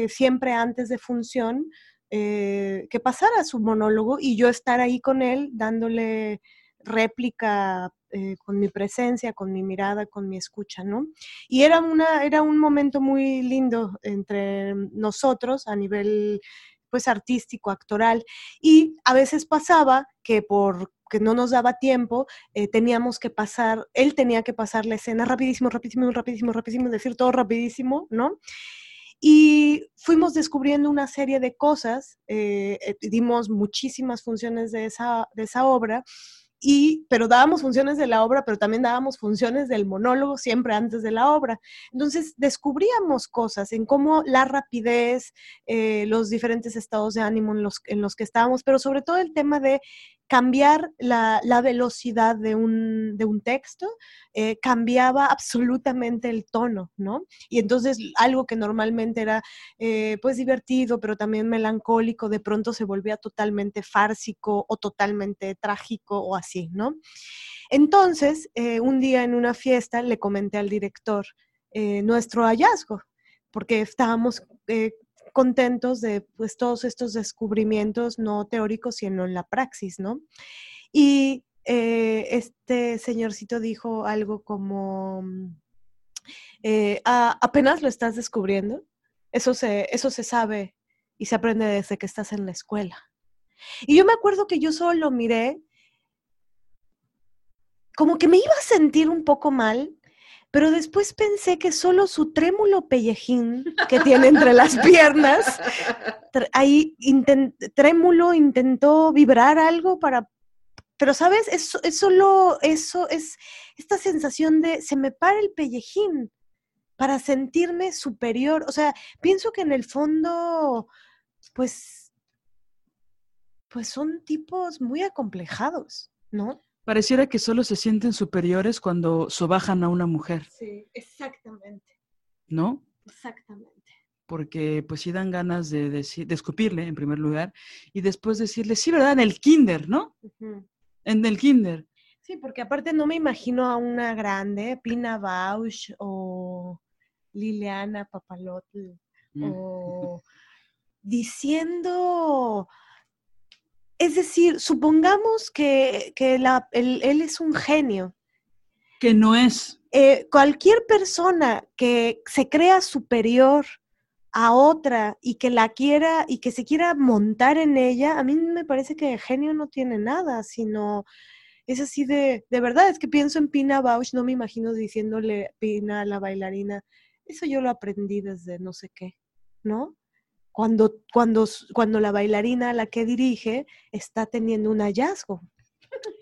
siempre antes de función eh, que pasara su monólogo y yo estar ahí con él dándole réplica eh, con mi presencia, con mi mirada, con mi escucha, ¿no? Y era, una, era un momento muy lindo entre nosotros a nivel pues artístico, actoral, y a veces pasaba que por que no nos daba tiempo, eh, teníamos que pasar, él tenía que pasar la escena rapidísimo, rapidísimo, rapidísimo, rapidísimo, decir todo rapidísimo, ¿no? Y fuimos descubriendo una serie de cosas, eh, eh, dimos muchísimas funciones de esa, de esa obra, y, pero dábamos funciones de la obra, pero también dábamos funciones del monólogo siempre antes de la obra. Entonces descubríamos cosas en cómo la rapidez, eh, los diferentes estados de ánimo en los, en los que estábamos, pero sobre todo el tema de cambiar la, velocidad de un, texto, eh, cambiaba absolutamente el tono, ¿no? Y entonces algo que normalmente era eh, pues divertido, pero también melancólico, de pronto se volvía totalmente fársico o totalmente trágico o así, ¿no? Entonces, eh, un día en una fiesta le comenté al director nuestro hallazgo, porque estábamos contentos de pues todos estos descubrimientos no teóricos, sino en la praxis, ¿no? Y eh, este señorcito dijo algo como, eh, "Ah, apenas lo estás descubriendo, eso se, eso se sabe y se aprende desde que estás en la escuela. Y yo me acuerdo que yo solo lo miré, como que me iba a sentir un poco mal, pero después pensé que solo su trémulo pellejín que tiene entre las piernas, ahí trémulo intentó vibrar algo para... Pero, ¿sabes? Es, es solo eso, es esta sensación de se me para el pellejín para sentirme superior. O sea, pienso que en el fondo, pues, pues son tipos muy acomplejados, ¿no? Pareciera que solo se sienten superiores cuando sobajan a una mujer, Sí, exactamente, ¿no? exactamente. Porque pues sí dan ganas de, decir, de escupirle en primer lugar y después decirle, sí, ¿verdad? En el kinder, ¿no? En el kinder. Sí, porque aparte no me imagino a una grande, Pina Bausch o Liliana Papalotl, Mm. o diciendo, es decir, supongamos que, que la- él, él es un genio Que no es. Eh, cualquier persona que se crea superior a otra y que la quiera y que se quiera montar en ella, a mí me parece que genio no tiene nada, sino es así de, de verdad, es que pienso en Pina Bausch, no me imagino diciéndole Pina a la bailarina, eso yo lo aprendí desde no sé qué, ¿no? Cuando, cuando, cuando la bailarina a la que dirige está teniendo un hallazgo.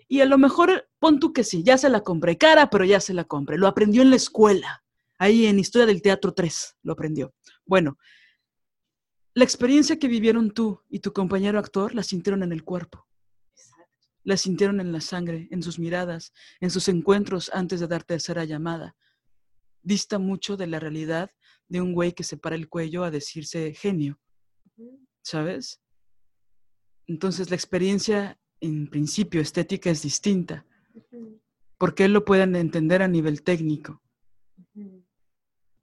Y a lo mejor pon tú que sí, ya se la compré, cara, pero ya se la compré. Lo aprendió en la escuela, ahí en Historia del Teatro 3, lo aprendió. Bueno, la experiencia que vivieron tú y tu compañero actor la sintieron en el cuerpo. La sintieron en la sangre, en sus miradas, en sus encuentros antes de dar tercera llamada. Dista mucho de la realidad de un güey que se para el cuello a decirse genio. ¿Sabes? Entonces la experiencia en principio estética es distinta, porque él lo pueden entender a nivel técnico.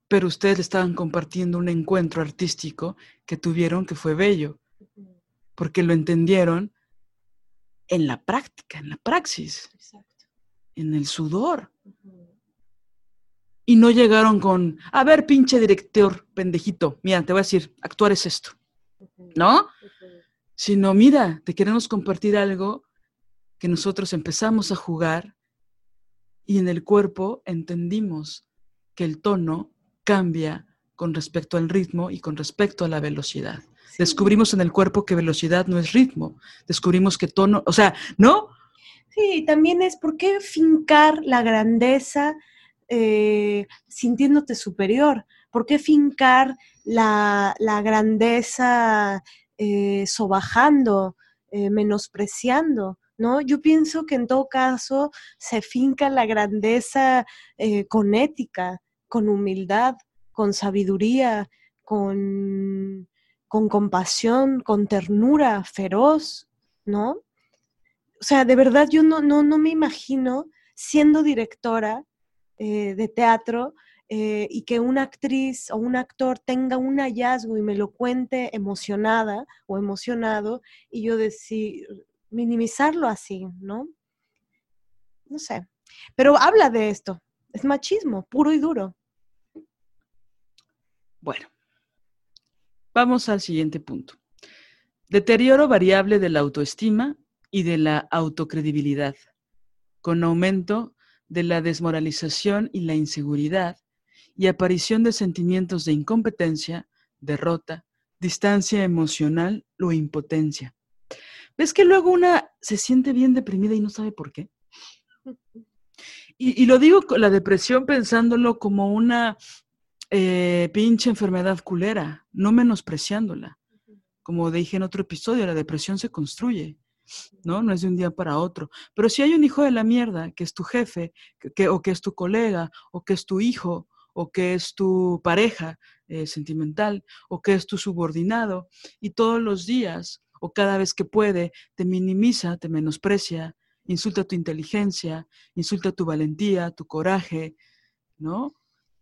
Pero ustedes estaban compartiendo un encuentro artístico que tuvieron que fue bello, porque lo entendieron en la práctica, en la praxis, en el sudor. Y no llegaron con, a ver, pinche director, pendejito, mira, te voy a decir, actuar es esto, ¿no? sino mira, te queremos compartir algo que nosotros empezamos a jugar y en el cuerpo entendimos que el tono cambia con respecto al ritmo y con respecto a la velocidad. Descubrimos en el cuerpo que velocidad no es ritmo, descubrimos que tono, o sea, ¿no? Sí, también es por qué fincar la grandeza eh, sintiéndote superior, por qué fincar la, grandeza eh, sobajando, eh, menospreciando, ¿no? Yo pienso que en todo caso se finca la grandeza eh, con ética, con humildad, con sabiduría, con, con compasión, con ternura feroz, ¿no? O sea, de verdad yo no, no, no me imagino siendo directora de teatro eh, y que una actriz o un actor tenga un hallazgo y me lo cuente emocionada o emocionado y yo decir, minimizarlo así, ¿no? No sé. Pero habla de esto. Es machismo, puro y duro. Bueno, vamos al siguiente punto. Deterioro variable de la autoestima y de la autocredibilidad, con aumento de la desmoralización y la inseguridad y aparición de sentimientos de incompetencia, derrota, distancia emocional o impotencia. ¿Ves que luego una se siente bien deprimida y no sabe por qué? Y, lo digo con la depresión pensándolo como una eh, pinche enfermedad culera, no menospreciándola. Como dije en otro episodio, la depresión se construye, ¿no? No es de un día para otro. Pero si hay un hijo de la mierda que es tu jefe, que, o que es tu colega, o que es tu hijo, o que es tu pareja eh, sentimental o que es tu subordinado y todos los días o cada vez que puede te minimiza, te menosprecia, insulta tu inteligencia, insulta tu valentía, tu coraje, ¿no?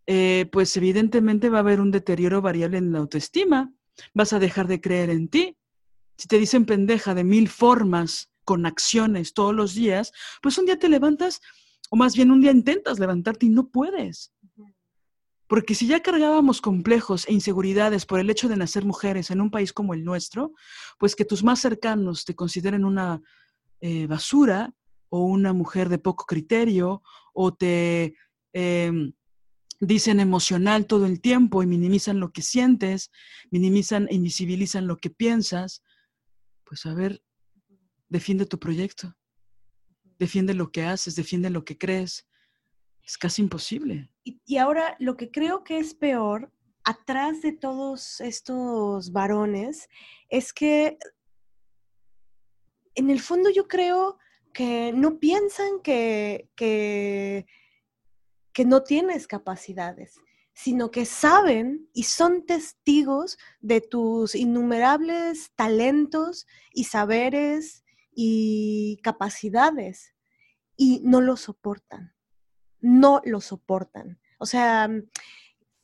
Eh, pues evidentemente va a haber un deterioro variable en la autoestima, vas a dejar de creer en ti. Si te dicen pendeja de mil formas, con acciones todos los días, pues un día te levantas, o más bien un día intentas levantarte y no puedes. Porque si ya cargábamos complejos e inseguridades por el hecho de nacer mujeres en un país como el nuestro, pues que tus más cercanos te consideren una eh, basura o una mujer de poco criterio o te em, dicen emocional todo el tiempo y minimizan lo que sientes, minimizan e invisibilizan lo que piensas, pues a ver, defiende tu proyecto, defiende lo que haces, defiende lo que crees, es casi imposible. Y, ahora lo que creo que es peor, atrás de todos estos varones, es que en el fondo yo creo que no piensan que, que, que no tienes capacidades, sino que saben y son testigos de tus innumerables talentos y saberes y capacidades y no lo soportan no lo soportan. O sea,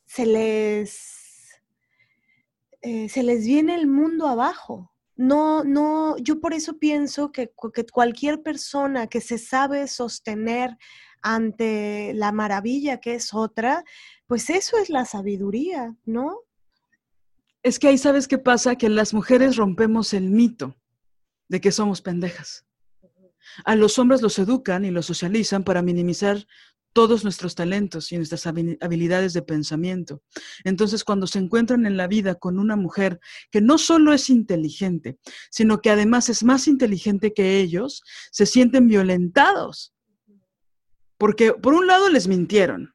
se les, eh, se les viene el mundo abajo. No, no, yo por eso pienso que, que, cualquier persona que se sabe sostener ante la maravilla que es otra, pues eso es la sabiduría, ¿no? Es que ahí sabes qué pasa, que las mujeres rompemos el mito de que somos pendejas. A los hombres los educan y los socializan para minimizar todos nuestros talentos y nuestras habilidades de pensamiento. Entonces, cuando se encuentran en la vida con una mujer que no solo es inteligente, sino que además es más inteligente que ellos, se sienten violentados. Porque por un lado les mintieron.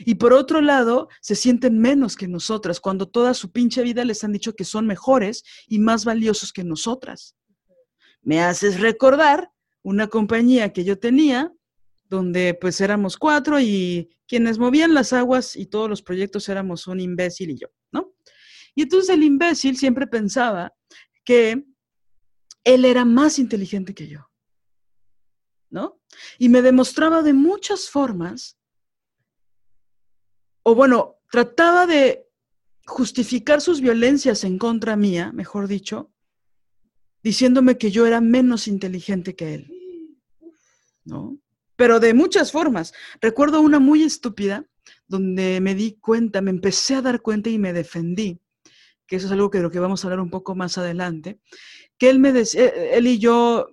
Y por otro lado, se sienten menos que nosotras, cuando toda su pinche vida les han dicho que son mejores y más valiosos que nosotras. Me haces recordar una compañía que yo tenía, donde pues éramos cuatro y quienes movían las aguas y todos los proyectos éramos un imbécil y yo, ¿no? Y entonces el imbécil siempre pensaba que él era más inteligente que yo, ¿no? Y me demostraba de muchas formas, o bueno, trataba de justificar sus violencias en contra mía, mejor dicho, diciéndome que yo era menos inteligente que él, ¿no? Pero de muchas formas. Recuerdo una muy estúpida donde me di cuenta, me empecé a dar cuenta y me defendí, que eso es algo que de lo que vamos a hablar un poco más adelante, que él me decía, eh, él y yo,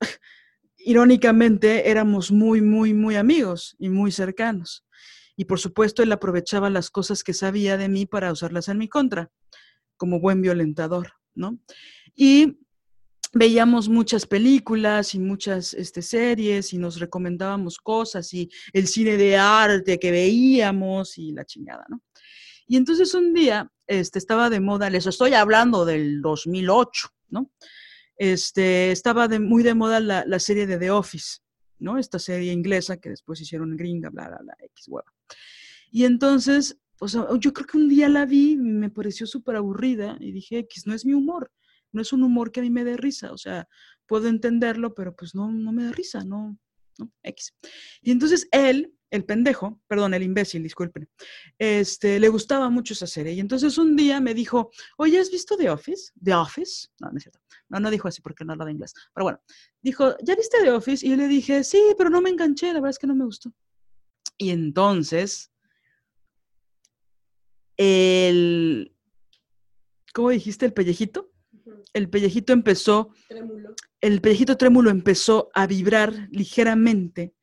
irónicamente, éramos muy, muy, muy amigos y muy cercanos. Y por supuesto, él aprovechaba las cosas que sabía de mí para usarlas en mi contra, como buen violentador, ¿no? Y veíamos muchas películas y muchas este, series y nos recomendábamos cosas y el cine de arte que veíamos y la chingada, ¿no? Y entonces un día este, estaba de moda, les estoy hablando del 2008, ¿no? Este, estaba de, muy de moda la, la, serie de The Office, ¿no? Esta serie inglesa que después hicieron gringa, bla, bla, bla, X, hueva. Y entonces, o sea, yo creo que un día la vi, me pareció súper aburrida y dije, X, no es mi humor no es un humor que a mí me dé risa, o sea, puedo entenderlo, pero pues no, no me da risa, no, no, X. Y entonces él, el pendejo, perdón, el imbécil, disculpen, este, le gustaba mucho esa serie. Y entonces un día me dijo, oye, ¿has visto The Office? ¿The Office? No, no es cierto. No, no dijo así porque no habla de inglés. Pero bueno, dijo, ¿ya viste The Office? Y yo le dije, sí, pero no me enganché, la verdad es que no me gustó. Y entonces, el, ¿cómo dijiste? El pellejito el pellejito empezó, el pellejito trémulo empezó a vibrar ligeramente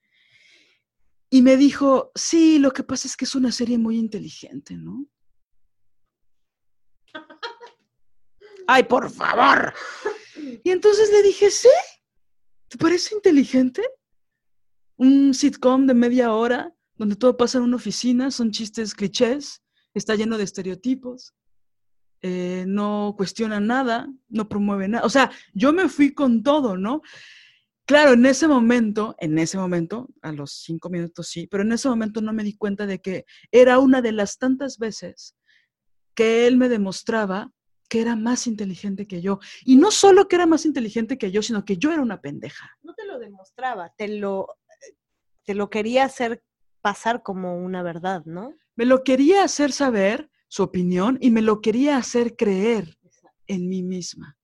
y me dijo, sí, lo que pasa es que es una serie muy inteligente, ¿no? Ay, por favor. Y entonces le dije, sí, ¿te parece inteligente? Un sitcom de media hora donde todo pasa en una oficina, son chistes clichés, está lleno de estereotipos. Eh, no cuestiona nada, no promueve nada. O sea, yo me fui con todo, ¿no? Claro, en ese momento, en ese momento, a los cinco minutos sí, pero en ese momento no me di cuenta de que era una de las tantas veces que él me demostraba que era más inteligente que yo. Y no solo que era más inteligente que yo, sino que yo era una pendeja. No te lo demostraba, te lo, te lo quería hacer pasar como una verdad, ¿no? Me lo quería hacer saber su opinión y me lo quería hacer creer en mí misma.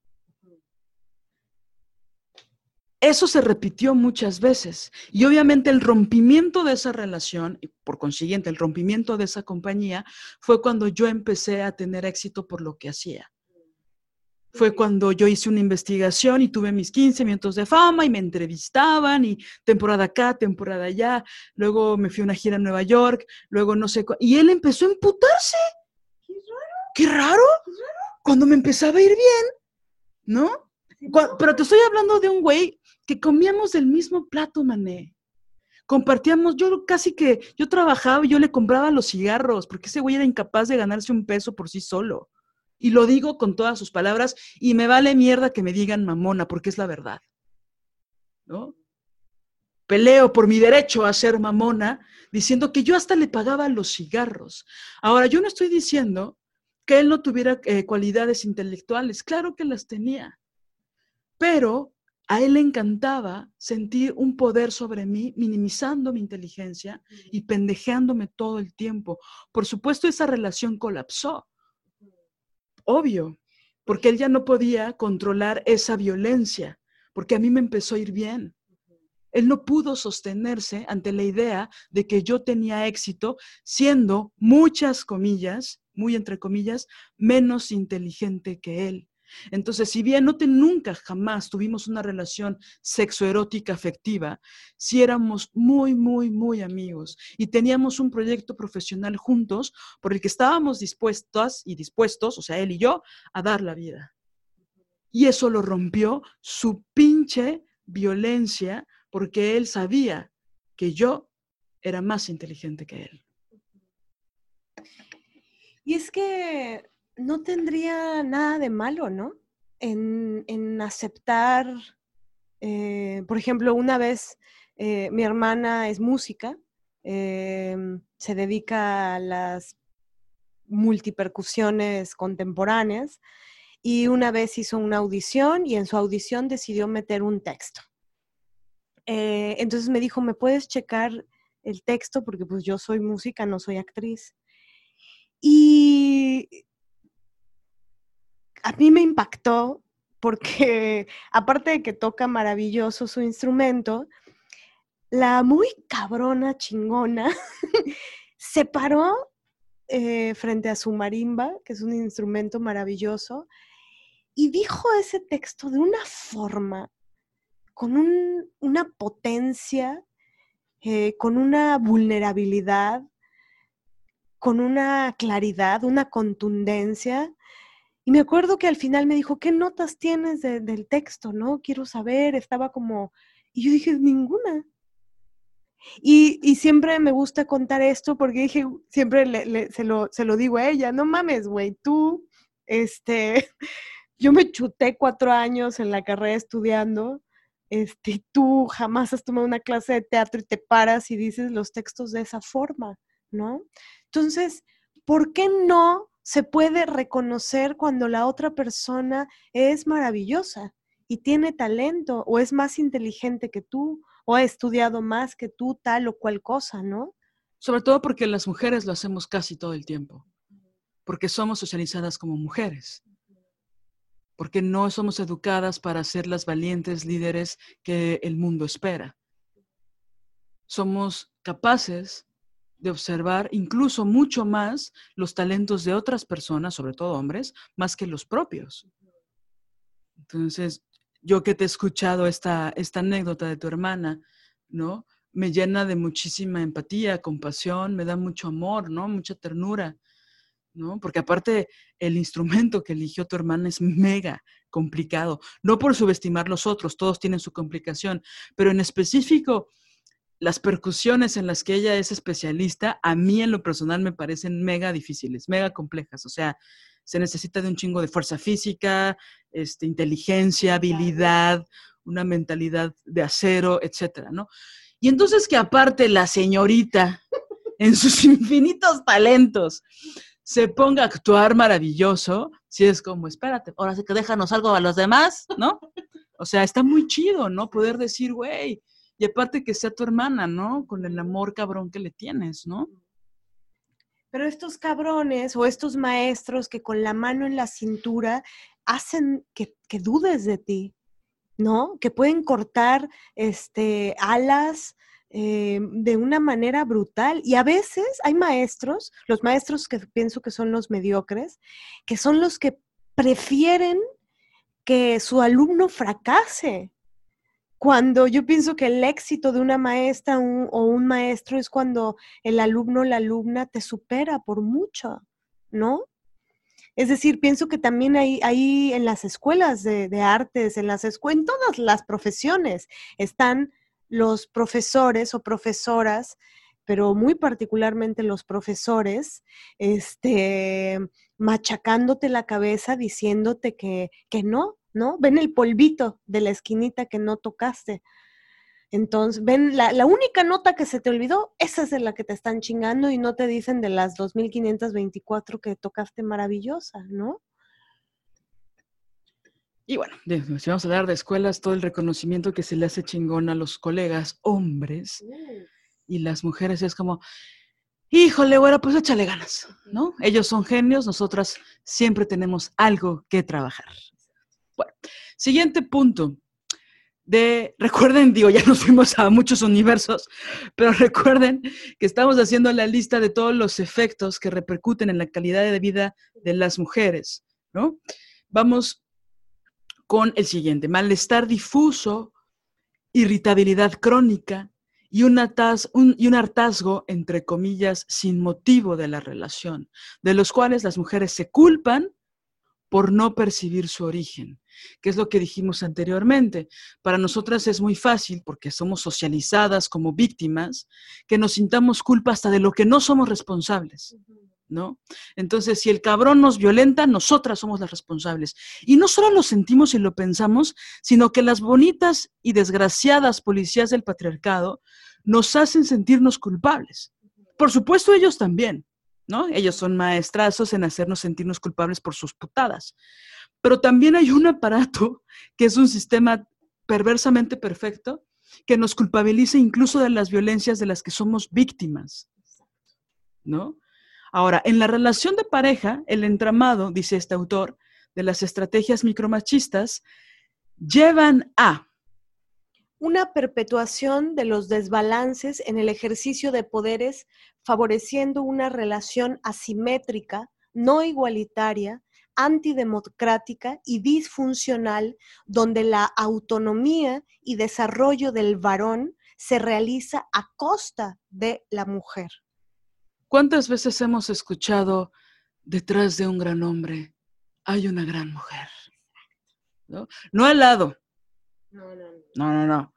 Eso se repitió muchas veces y obviamente el rompimiento de esa relación y por consiguiente el rompimiento de esa compañía fue cuando yo empecé a tener éxito por lo que hacía. Fue cuando yo hice una investigación y tuve mis 15 minutos de fama y me entrevistaban y temporada acá, temporada allá. Luego me fui a una gira en Nueva York, luego no sé. Y él empezó a emputarse qué raro, cuando me empezaba a ir bien, ¿no? pero te estoy hablando de un güey que comíamos del mismo plato, mané. Compartíamos, yo casi que, yo trabajaba y yo le compraba los cigarros, porque ese güey era incapaz de ganarse un peso por sí solo. Y lo digo con todas sus palabras, y me vale mierda que me digan mamona, porque es la verdad. ¿No? Peleo por mi derecho a ser mamona, diciendo que yo hasta le pagaba los cigarros. Ahora, yo no estoy diciendo que él no tuviera eh, cualidades intelectuales, claro que las tenía, pero a él le encantaba sentir un poder sobre mí, minimizando mi inteligencia y pendejeándome todo el tiempo. Por supuesto, esa relación colapsó. Obvio, porque él ya no podía controlar esa violencia, porque a mí me empezó a ir bien. Él no pudo sostenerse ante la idea de que yo tenía éxito siendo, muchas comillas, muy entre comillas, menos inteligente que él. Entonces, si bien no te, nunca jamás tuvimos una relación sexoerótica afectiva, si éramos muy, muy, muy amigos y teníamos un proyecto profesional juntos por el que estábamos dispuestas y dispuestos, o sea, él y yo, a dar la vida. Y eso lo rompió su pinche violencia porque él sabía que yo era más inteligente que él. Y es que no tendría nada de malo, ¿no? En, aceptar, eh, por ejemplo, una vez eh, mi hermana es música, em, se dedica a las multipercusiones contemporáneas y una vez hizo una audición y en su audición decidió meter un texto. Eh, entonces me dijo, ¿me puedes checar el texto? Porque pues yo soy música, no soy actriz. Y a mí me impactó porque aparte de que toca maravilloso su instrumento, la muy cabrona chingona se paró eh, frente a su marimba, que es un instrumento maravilloso, y dijo ese texto de una forma, con una potencia, eh, con una vulnerabilidad, con una claridad, una contundencia. Y me acuerdo que al final me dijo, ¿qué notas tienes del texto? ¿No? Quiero saber, estaba como... Y yo dije, ninguna. Y, y siempre me gusta contar esto porque dije, siempre se, lo, se lo digo a ella, no mames, güey, tú, este, yo me chuté cuatro años en la carrera estudiando, este, tú jamás has tomado una clase de teatro y te paras y dices los textos de esa forma, ¿no? Entonces, ¿por qué no se puede reconocer cuando la otra persona es maravillosa y tiene talento o es más inteligente que tú o ha estudiado más que tú tal o cual cosa, ¿no? Sobre todo porque las mujeres lo hacemos casi todo el tiempo, porque somos socializadas como mujeres, porque no somos educadas para ser las valientes líderes que el mundo espera. Somos capaces de observar incluso mucho más los talentos de otras personas, sobre todo hombres, más que los propios. Entonces, yo que te he escuchado esta, esta anécdota de tu hermana, ¿no? Me llena de muchísima empatía, compasión, me da mucho amor, ¿no? Mucha ternura, ¿no? Porque aparte el instrumento que eligió tu hermana es mega complicado, no por subestimar los otros, todos tienen su complicación, pero en específico las percusiones en las que ella es especialista, a mí en lo personal me parecen mega difíciles, mega complejas. O sea, se necesita de un chingo de fuerza física, este, inteligencia, habilidad, una mentalidad de acero, etcétera, ¿no? Y entonces que aparte la señorita, en sus infinitos talentos, se ponga a actuar maravilloso, si es como, espérate, ahora sí que déjanos algo a los demás, ¿no? O sea, está muy chido, ¿no? Poder decir, güey, y aparte que sea tu hermana, ¿no? Con el amor cabrón que le tienes, ¿no? Pero estos cabrones o estos maestros que con la mano en la cintura hacen que, dudes de ti, ¿no? Que pueden cortar este, alas eh, de una manera brutal. Y a veces hay maestros, los maestros que pienso que son los mediocres, que son los que prefieren que su alumno fracase, cuando yo pienso que el éxito de una maestra o un maestro es cuando el alumno o la alumna te supera por mucho, ¿no? Es decir, pienso que también hay, hay en las escuelas de, artes, en las en todas las profesiones, están los profesores o profesoras, pero muy particularmente los profesores, este, machacándote la cabeza, diciéndote que, que no, ¿no? Ven el polvito de la esquinita que no tocaste. Entonces, ven la, la, única nota que se te olvidó, esa es de la que te están chingando y no te dicen de las 2524 que tocaste maravillosa, ¿no? Y bueno, si vamos a hablar de escuelas, todo el reconocimiento que se le hace chingón a los colegas hombres y las mujeres es como, híjole, bueno, pues échale ganas, ¿no? Ellos son genios, nosotras siempre tenemos algo que trabajar. Bueno, siguiente punto. de, recuerden, digo, ya nos fuimos a muchos universos, pero recuerden que estamos haciendo la lista de todos los efectos que repercuten en la calidad de vida de las mujeres, ¿no? Vamos con el siguiente, malestar difuso, irritabilidad crónica y un, y un hartazgo, entre comillas, sin motivo de la relación, de los cuales las mujeres se culpan por no percibir su origen, que es lo que dijimos anteriormente. Para nosotras es muy fácil, porque somos socializadas como víctimas, que nos sintamos culpa hasta de lo que no somos responsables. ¿No? Entonces, si el cabrón nos violenta, nosotras somos las responsables. Y no solo lo sentimos y lo pensamos, sino que las bonitas y desgraciadas policías del patriarcado nos hacen sentirnos culpables. Por supuesto, ellos también. ¿No? Ellos son maestrazos en hacernos sentirnos culpables por sus putadas. Pero también hay un aparato que es un sistema perversamente perfecto que nos culpabiliza incluso de las violencias de las que somos víctimas, ¿no? Ahora, en la relación de pareja, el entramado, dice este autor, de las estrategias micromachistas, llevan a una perpetuación de los desbalances en el ejercicio de poderes, favoreciendo una relación asimétrica, no igualitaria, antidemocrática y disfuncional, donde la autonomía y desarrollo del varón se realiza a costa de la mujer. ¿Cuántas veces hemos escuchado detrás de un gran hombre hay una gran mujer? No, no al lado, no, no, no. No, no,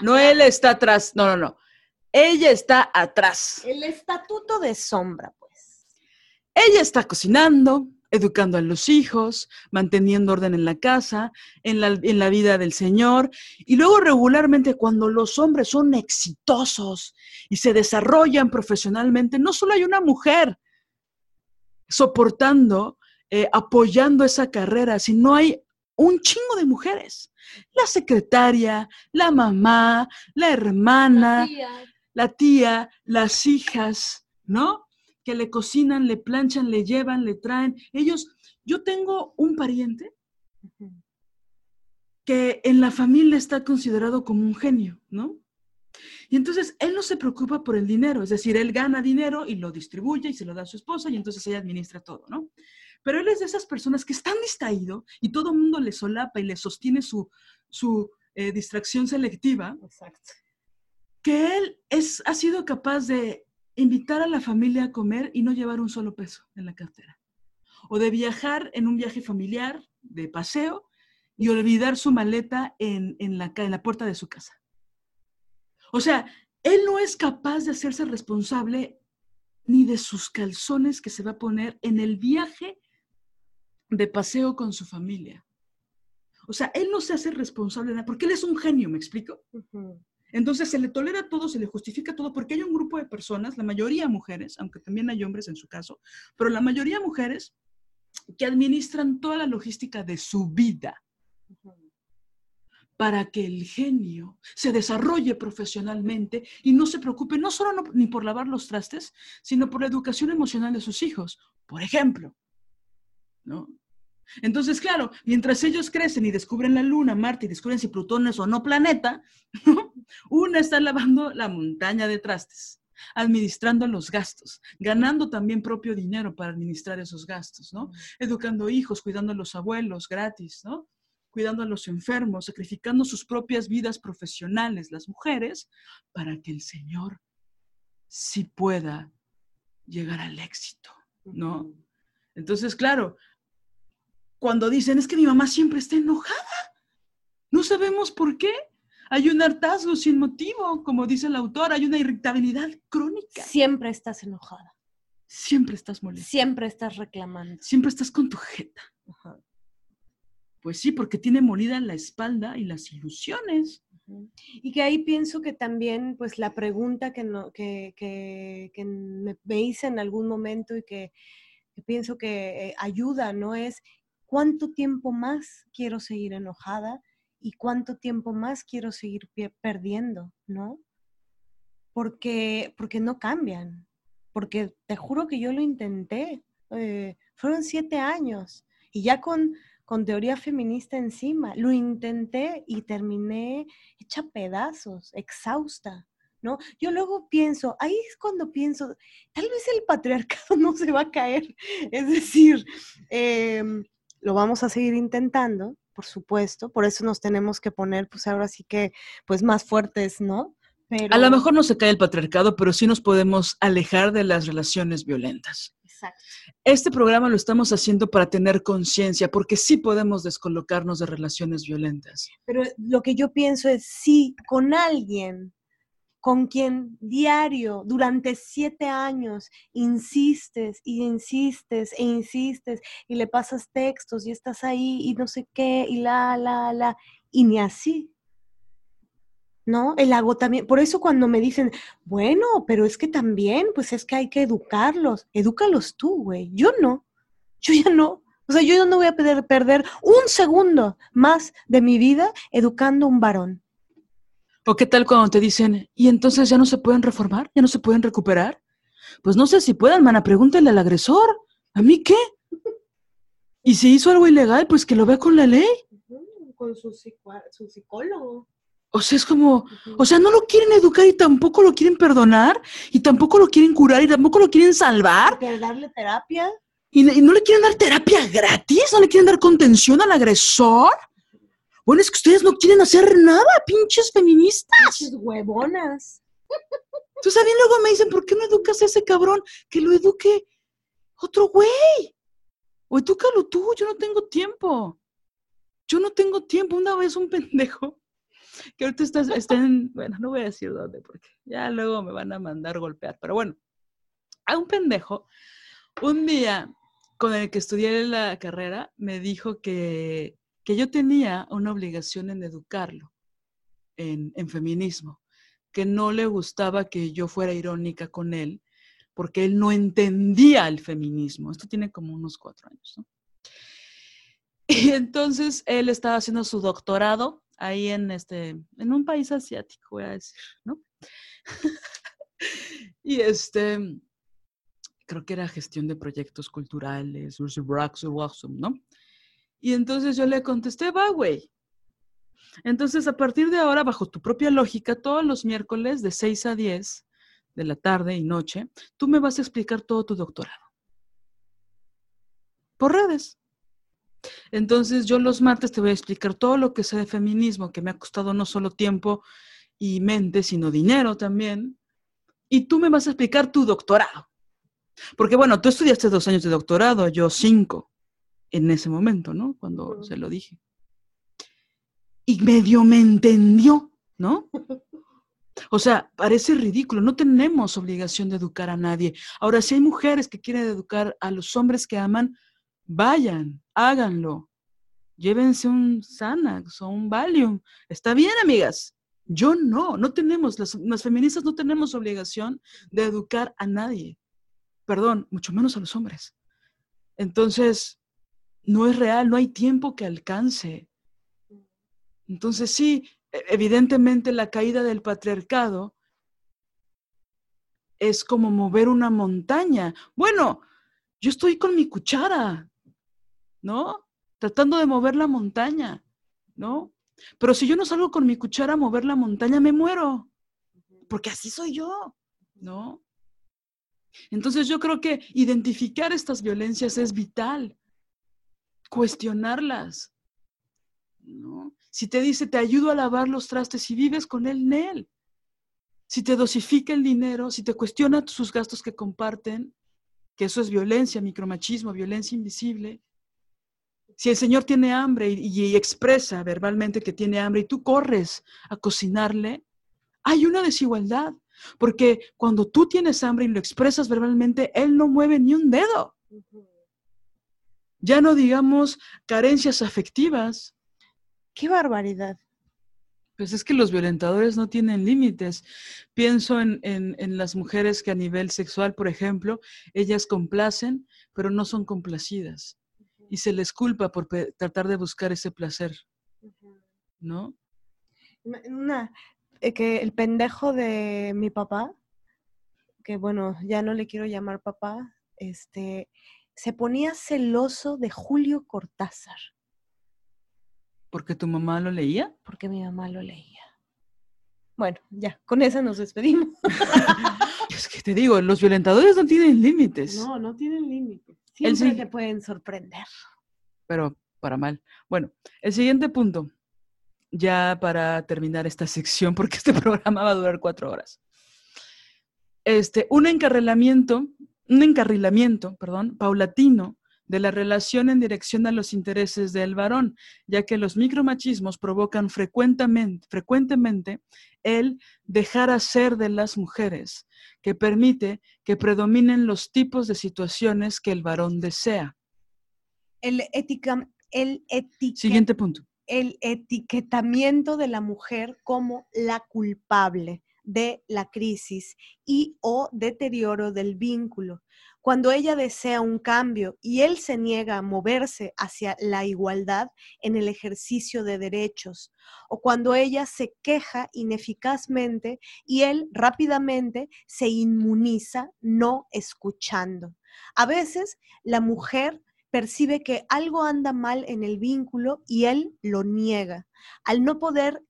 no. él está atrás. No, no, no. Ella está atrás. El estatuto de sombra, pues. Ella está cocinando, educando a los hijos, manteniendo orden en la casa, en la, en la, vida del Señor. Y luego regularmente cuando los hombres son exitosos y se desarrollan profesionalmente, no solo hay una mujer soportando, eh, apoyando esa carrera, sino hay un chingo de mujeres. La secretaria, la mamá, la hermana, la tía. las hijas, ¿no? Que le cocinan, le planchan, le llevan, le traen. Ellos, yo tengo un pariente que en la familia está considerado como un genio, ¿no? Y entonces él no se preocupa por el dinero, es decir, él gana dinero y lo distribuye y se lo da a su esposa y entonces ella administra todo, ¿no? Pero él es de esas personas que están distraído y todo el mundo le solapa y le sostiene su, su eh, distracción selectiva. Exacto. Que él es, ha sido capaz de invitar a la familia a comer y no llevar un solo peso en la cartera. O de viajar en un viaje familiar, de paseo, y olvidar su maleta en, en, la, en la puerta de su casa. O sea, él no es capaz de hacerse responsable ni de sus calzones que se va a poner en el viaje de paseo con su familia. O sea, él no se hace responsable de nada, porque él es un genio, ¿me explico? Entonces se le tolera todo, se le justifica todo, porque hay un grupo de personas, la mayoría mujeres, aunque también hay hombres en su caso, pero la mayoría mujeres que administran toda la logística de su vida para que el genio se desarrolle profesionalmente y no se preocupe no solo ni por lavar los trastes, sino por la educación emocional de sus hijos. Por ejemplo, ¿no? Entonces, claro, mientras ellos crecen y descubren la Luna, Marte y descubren si Plutón es o no planeta, una está lavando la montaña de trastes, administrando los gastos, ganando también propio dinero para administrar esos gastos, ¿no? Educando hijos, cuidando a los abuelos gratis, ¿no? Cuidando a los enfermos, sacrificando sus propias vidas profesionales, las mujeres, para que el Señor sí pueda llegar al éxito, ¿no? Entonces, claro, cuando dicen, es que mi mamá siempre está enojada. No sabemos por qué. Hay un hartazgo sin motivo, como dice el autor, hay una irritabilidad crónica. Siempre estás enojada. Siempre estás molesta. Siempre estás reclamando. Siempre estás con tu jeta. Pues sí, porque tiene molida la espalda y las ilusiones. Y que ahí pienso que también, pues la pregunta que, no, que, que, que me, hice en algún momento y que, pienso que eh, ayuda, ¿no? Es cuánto tiempo más quiero seguir enojada y cuánto tiempo más quiero seguir perdiendo, ¿no? Porque, porque no cambian, porque te juro que yo lo intenté, eh, fueron siete años y ya con, con teoría feminista encima. Lo intenté y terminé hecha pedazos, exhausta. ¿No? Yo luego pienso, ahí es cuando pienso, tal vez el patriarcado no se va a caer. Es decir, em, lo vamos a seguir intentando, por supuesto, por eso nos tenemos que poner, pues ahora sí que, pues más fuertes, ¿no? A lo mejor no se cae el patriarcado, pero sí nos podemos alejar de las relaciones violentas. Exacto. Este programa lo estamos haciendo para tener conciencia, porque sí podemos descolocarnos de relaciones violentas. Pero lo que yo pienso es, si con alguien con quien diario, durante siete años, insistes y insistes e insistes y le pasas textos y estás ahí y no sé qué y la, la, la, y ni así. ¿No? El agotamiento. Por eso cuando me dicen, bueno, pero es que también, pues es que hay que educarlos. Edúcalos tú, güey. Yo no. Yo ya no. O sea, yo no voy a perder un segundo más de mi vida educando a un varón. ¿O qué tal cuando te dicen, y entonces ya no se pueden reformar? ¿Ya no se pueden recuperar? Pues no sé si puedan, mana, pregúntale al agresor. ¿A mí qué? Y si hizo algo ilegal, pues que lo vea con la ley. Con su, psicólogo. O sea, es como, o sea, no lo quieren educar y tampoco lo quieren perdonar, y tampoco lo quieren curar y tampoco lo quieren salvar. ¿Quieren darle terapia? ¿Y, ¿Y, no le quieren dar terapia gratis? ¿No le quieren dar contención al agresor? Bueno, es que ustedes no quieren hacer nada, pinches feministas. Pinches huevonas. Entonces también luego me dicen, ¿por qué no educas a ese cabrón? Que lo eduque otro güey. O edúcalo tú, yo no tengo tiempo. Yo no tengo tiempo. Una vez un pendejo que ahorita está, está en, bueno, no voy a decir dónde porque ya luego me van a mandar golpear, pero bueno, a un pendejo, un día con el que estudié la carrera, me dijo que que yo tenía una obligación en educarlo en, feminismo, que no le gustaba que yo fuera irónica con él, porque él no entendía el feminismo. Esto tiene como unos cuatro años, ¿no? Y entonces él estaba haciendo su doctorado ahí en este, en un país asiático, voy a decir, ¿no? y este, creo que era gestión de proyectos culturales, ¿no? Y entonces yo le contesté, va, güey. Entonces, a partir de ahora, bajo tu propia lógica, todos los miércoles de 6 a 10 de la tarde y noche, tú me vas a explicar todo tu doctorado. Por redes. Entonces, yo los martes te voy a explicar todo lo que sé de feminismo, que me ha costado no solo tiempo y mente, sino dinero también. Y tú me vas a explicar tu doctorado. Porque, bueno, tú estudiaste dos años de doctorado, yo cinco en ese momento, ¿no? Cuando se lo dije. Y medio me entendió, ¿no? O sea, parece ridículo, no tenemos obligación de educar a nadie. Ahora, si hay mujeres que quieren educar a los hombres que aman, vayan, háganlo. Llévense un Xanax o un Valium. Está bien, amigas. Yo no, no tenemos, las, las feministas no tenemos obligación de educar a nadie. Perdón, mucho menos a los hombres. Entonces, no es real, no hay tiempo que alcance. Entonces sí, e, evidentemente la caída del patriarcado es como mover una montaña. Bueno, yo estoy con mi cuchara, ¿no? Tratando de mover la montaña, ¿no? Pero si yo no salgo con mi cuchara a mover la montaña, me muero, porque así soy yo, ¿no? Entonces yo creo que identificar estas violencias es vital cuestionarlas. ¿no? Si te dice, te ayudo a lavar los trastes y vives con él, en él. Si te dosifica el dinero, si te cuestiona sus gastos que comparten, que eso es violencia, micromachismo, violencia invisible. Si el Señor tiene hambre y, y, expresa verbalmente que tiene hambre y tú corres a cocinarle, hay una desigualdad, porque cuando tú tienes hambre y lo expresas verbalmente, Él no mueve ni un dedo. Ya no digamos carencias afectivas. Qué barbaridad. Pues es que los violentadores no tienen límites. Pienso en, las mujeres que a nivel sexual, por ejemplo, ellas complacen, pero no son complacidas. Y se les culpa por tratar de buscar ese placer. ¿No? Una, eh, que el pendejo de mi papá, que bueno, ya no le quiero llamar papá, este, se ponía celoso de Julio Cortázar. ¿Porque tu mamá lo leía? Porque mi mamá lo leía. Bueno, ya, con esa nos despedimos. es que te digo, los violentadores no tienen límites. No, no tienen límites. Siempre te pueden sorprender. Pero para mal. Bueno, el siguiente punto, ya para terminar esta sección, porque este programa va a durar cuatro horas. Este, un encarrilamiento, un encarrilamiento, perdón, paulatino de la relación en dirección a los intereses del varón, ya que los micromachismos provocan frecuentemente, frecuentemente el dejar hacer de las mujeres, que permite que predominen los tipos de situaciones que el varón desea. El, ética, el Siguiente punto. El etiquetamiento de la mujer como la culpable de la crisis y o deterioro del vínculo. Cuando ella desea un cambio y él se niega a moverse hacia la igualdad en el ejercicio de derechos, o cuando ella se queja ineficazmente y él rápidamente se inmuniza no escuchando. A veces la mujer percibe que algo anda mal en el vínculo y él lo niega. Al no poder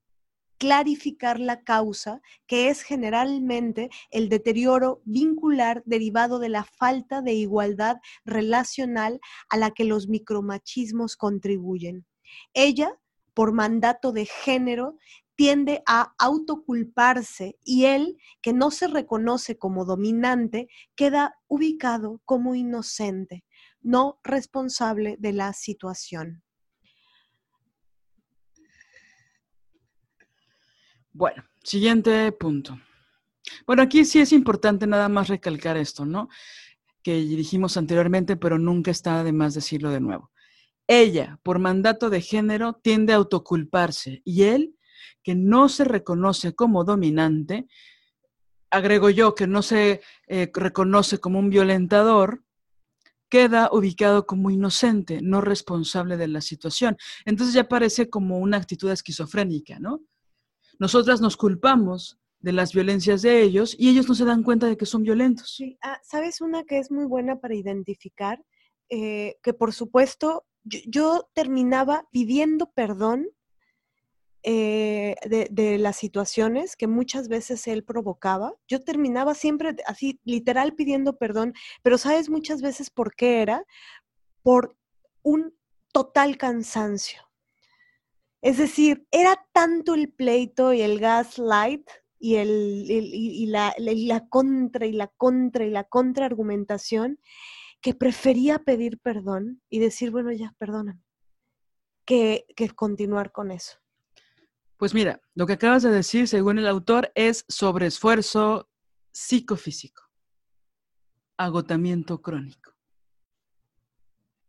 clarificar la causa, que es generalmente el deterioro vincular derivado de la falta de igualdad relacional a la que los micromachismos contribuyen. Ella, por mandato de género, tiende a autoculparse y él, que no se reconoce como dominante, queda ubicado como inocente, no responsable de la situación. Bueno, siguiente punto. Bueno, aquí sí es importante nada más recalcar esto, ¿no? Que dijimos anteriormente, pero nunca está de más decirlo de nuevo. Ella, por mandato de género, tiende a autoculparse y él, que no se reconoce como dominante, agrego yo que no se eh, reconoce como un violentador, queda ubicado como inocente, no responsable de la situación. Entonces ya parece como una actitud esquizofrénica, ¿no? Nosotras nos culpamos de las violencias de ellos y ellos no se dan cuenta de que son violentos. Sí. Ah, ¿Sabes una que es muy buena para identificar? Eh, que por supuesto yo, terminaba pidiendo perdón eh, de, las situaciones que muchas veces él provocaba. Yo terminaba siempre así, literal pidiendo perdón, pero ¿sabes muchas veces por qué era? Por un total cansancio. Es decir, era tanto el pleito y el gaslight y, el, y, la, la, contra y la contra y la contraargumentación que prefería pedir perdón y decir, bueno, ya, perdóname, que, que continuar con eso. Pues mira, lo que acabas de decir, según el autor, es sobreesfuerzo psicofísico, agotamiento crónico.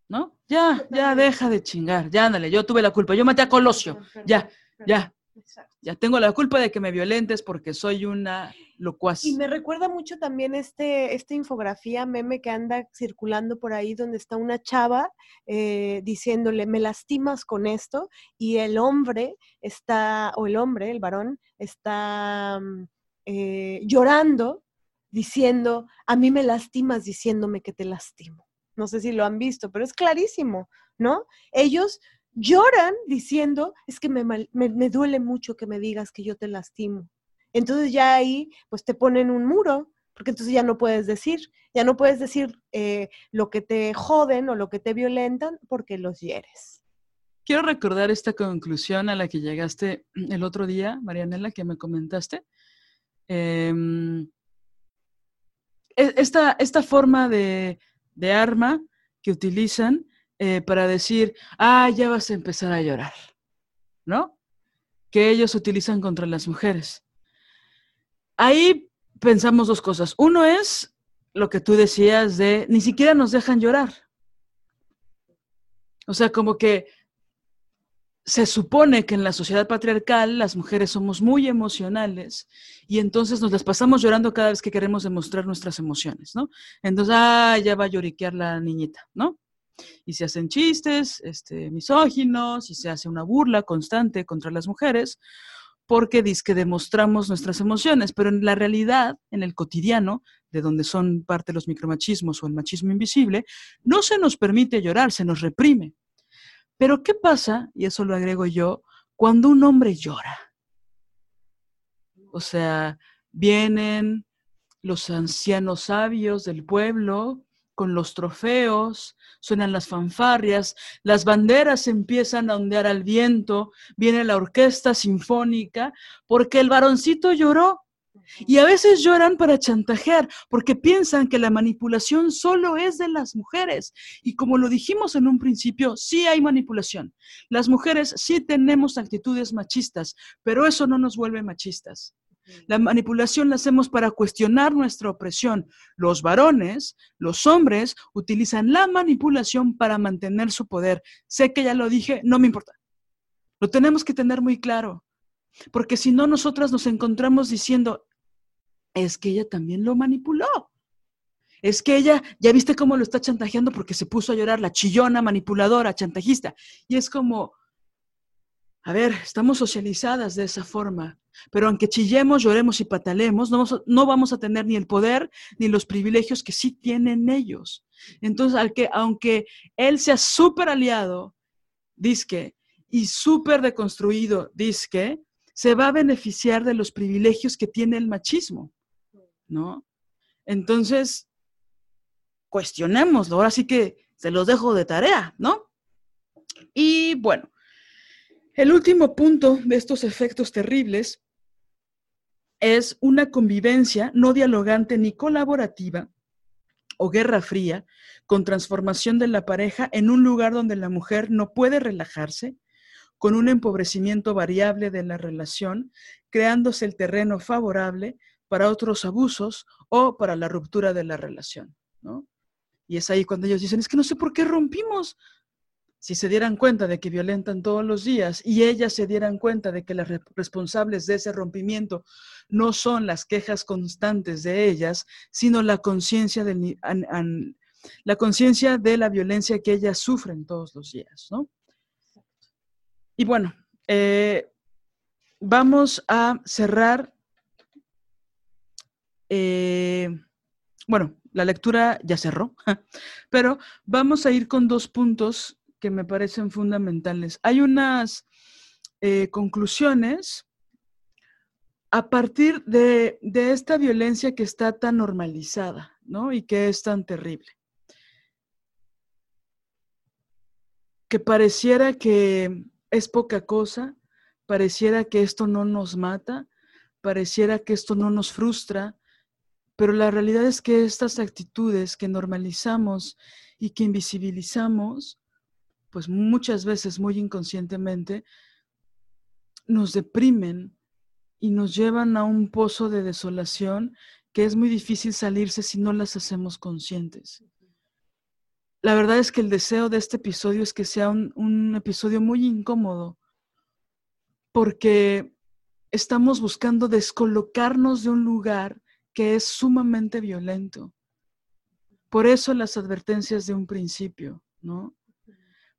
¿No? Ya, ya deja de chingar, ya ándale, yo tuve la culpa, yo maté a Colosio, ya, ya. Ya tengo la culpa de que me violentes porque soy una locuaz. Y me recuerda mucho también este, esta infografía meme que anda circulando por ahí donde está una chava eh, diciéndole, me lastimas con esto, y el hombre está, o el hombre, el varón, está mm, eh, llorando diciendo, a mí me lastimas diciéndome que te lastimo. No sé si lo han visto, pero es clarísimo, ¿no? Ellos lloran diciendo, es que me, me, duele mucho que me digas que yo te lastimo. Entonces ya ahí, pues te ponen un muro, porque entonces ya no puedes decir, ya no puedes decir eh, lo que te joden o lo que te violentan porque los hieres. Quiero recordar esta conclusión a la que llegaste el otro día, Marianela, que me comentaste. Em, e, esta, esta forma de de arma que utilizan eh, para decir, ah, ya vas a empezar a llorar, ¿no? Que ellos utilizan contra las mujeres. Ahí pensamos dos cosas. Uno es lo que tú decías de, ni siquiera nos dejan llorar. O sea, como que se supone que en la sociedad patriarcal las mujeres somos muy emocionales y entonces nos las pasamos llorando cada vez que queremos demostrar nuestras emociones, ¿no? Entonces, ah, ya va a lloriquear la niñita, ¿no? Y se hacen chistes este, misóginos y se hace una burla constante contra las mujeres porque dice que demostramos nuestras emociones, pero en la realidad, en el cotidiano, de donde son parte los micromachismos o el machismo invisible, no se nos permite llorar, se nos reprime. Pero ¿qué pasa, y eso lo agrego yo, cuando un hombre llora? O sea, vienen los ancianos sabios del pueblo con los trofeos, suenan las fanfarrias, las banderas empiezan a ondear al viento, viene la orquesta sinfónica, porque el varoncito lloró. Y a veces lloran para chantajear, porque piensan que la manipulación solo es de las mujeres. Y como lo dijimos en un principio, sí hay manipulación. Las mujeres sí tenemos actitudes machistas, pero eso no nos vuelve machistas. La manipulación la hacemos para cuestionar nuestra opresión. Los varones, los hombres, utilizan la manipulación para mantener su poder. Sé que ya lo dije, no me importa. Lo tenemos que tener muy claro, porque si no, nosotras nos encontramos diciendo, es que ella también lo manipuló. Es que ella, ya viste cómo lo está chantajeando porque se puso a llorar, la chillona, manipuladora, chantajista. Y es como, a ver, estamos socializadas de esa forma, pero aunque chillemos, lloremos y patalemos, no vamos, a, tener ni el poder ni los privilegios que sí tienen ellos. Entonces, al que, aunque él sea súper aliado, disque, y súper deconstruido, disque, se va a beneficiar de los privilegios que tiene el machismo, ¿no? Entonces, cuestionémoslo, ahora sí que se los dejo de tarea, ¿no? Y bueno, el último punto de estos efectos terribles es una convivencia no dialogante ni colaborativa o guerra fría con transformación de la pareja en un lugar donde la mujer no puede relajarse, con un empobrecimiento variable de la relación, creándose el terreno favorable para otros abusos o para la ruptura de la relación. Y es ahí cuando ellos dicen, es que no sé por qué rompimos, si se dieran cuenta de que violentan todos los días y ellas se dieran cuenta de que las responsables de ese rompimiento no son las quejas constantes de ellas, sino la conciencia la conciencia de la violencia que ellas sufren todos los días, ¿no? Y bueno, eh, vamos a cerrar. Eh, bueno, la lectura ya cerró, pero vamos a ir con dos puntos que me parecen fundamentales. Hay unas eh, conclusiones a partir de, esta violencia que está tan normalizada, ¿no? Y que es tan terrible. Que pareciera que es poca cosa, pareciera que esto no nos mata, pareciera que esto no nos frustra, pero la realidad es que estas actitudes que normalizamos y que invisibilizamos pues muchas veces muy inconscientemente, nos deprimen y nos llevan a un pozo de desolación que es muy difícil salirse si no las hacemos conscientes. La verdad es que el deseo de este episodio es que sea un, episodio muy incómodo, porque estamos buscando descolocarnos de un lugar que es sumamente violento. Por eso las advertencias de un principio, ¿no?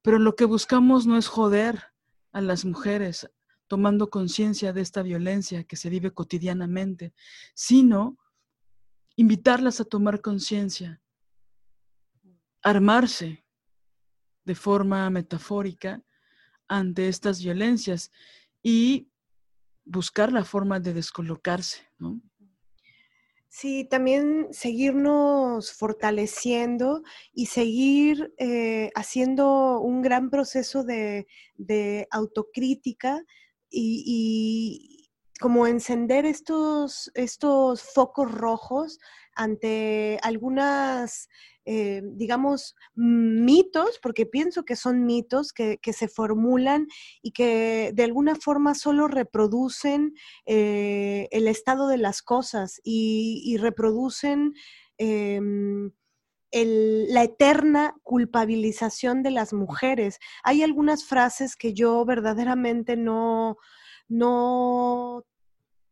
Pero lo que buscamos no es joder a las mujeres tomando conciencia de esta violencia que se vive cotidianamente, sino invitarlas a tomar conciencia, armarse de forma metafórica ante estas violencias y buscar la forma de descolocarse, ¿no? Sí, también seguirnos fortaleciendo y seguir eh, haciendo un gran proceso de, autocrítica y, como encender estos, estos focos rojos ante algunas eh, digamos, mitos, porque pienso que son mitos que, se formulan y que de alguna forma solo reproducen eh, el estado de las cosas y, reproducen em, la eterna culpabilización de las mujeres. Hay algunas frases que yo verdaderamente no, no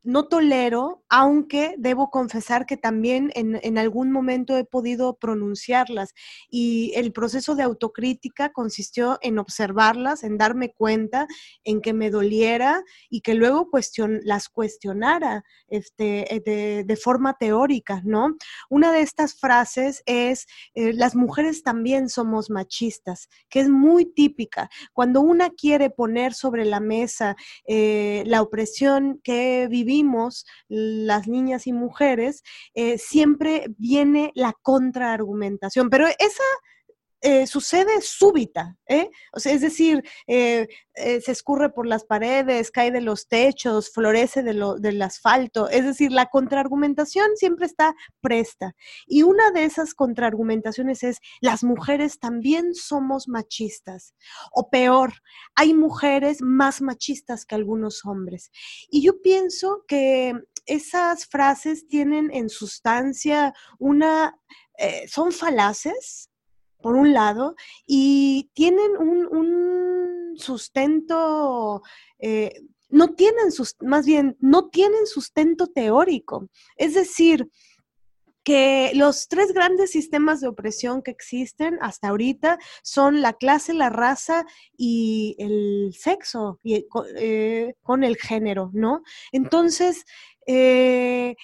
no tolero, aunque debo confesar que también en, algún momento he podido pronunciarlas. Y el proceso de autocrítica consistió en observarlas, en darme cuenta, en que me doliera y que luego las cuestionara este, eh, de, forma teórica, ¿no? Una de estas frases es, eh, las mujeres también somos machistas, que es muy típica. Cuando una quiere poner sobre la mesa eh, la opresión que vivimos, las niñas y mujeres, eh, siempre viene la contraargumentación. Pero esa eh, sucede súbita, ¿eh? O sea, es decir, eh, se escurre por las paredes, cae de los techos, florece de lo, del asfalto, es decir, la contraargumentación siempre está presta. Y una de esas contraargumentaciones es, las mujeres también somos machistas, o peor, hay mujeres más machistas que algunos hombres. Y yo pienso que esas frases tienen en sustancia una, son falaces, por un lado, y tienen un, sustento, eh, no tienen, más bien, no tienen sustento teórico. Es decir, que los tres grandes sistemas de opresión que existen hasta ahorita son la clase, la raza y el sexo, y, eh, con el género, ¿no? Entonces, eh,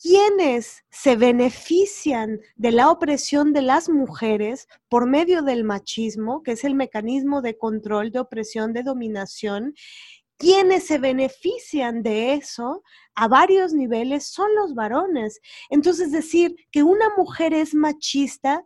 quienes se benefician de la opresión de las mujeres por medio del machismo, que es el mecanismo de control, de opresión, de dominación, quienes se benefician de eso a varios niveles son los varones. Entonces decir que una mujer es machista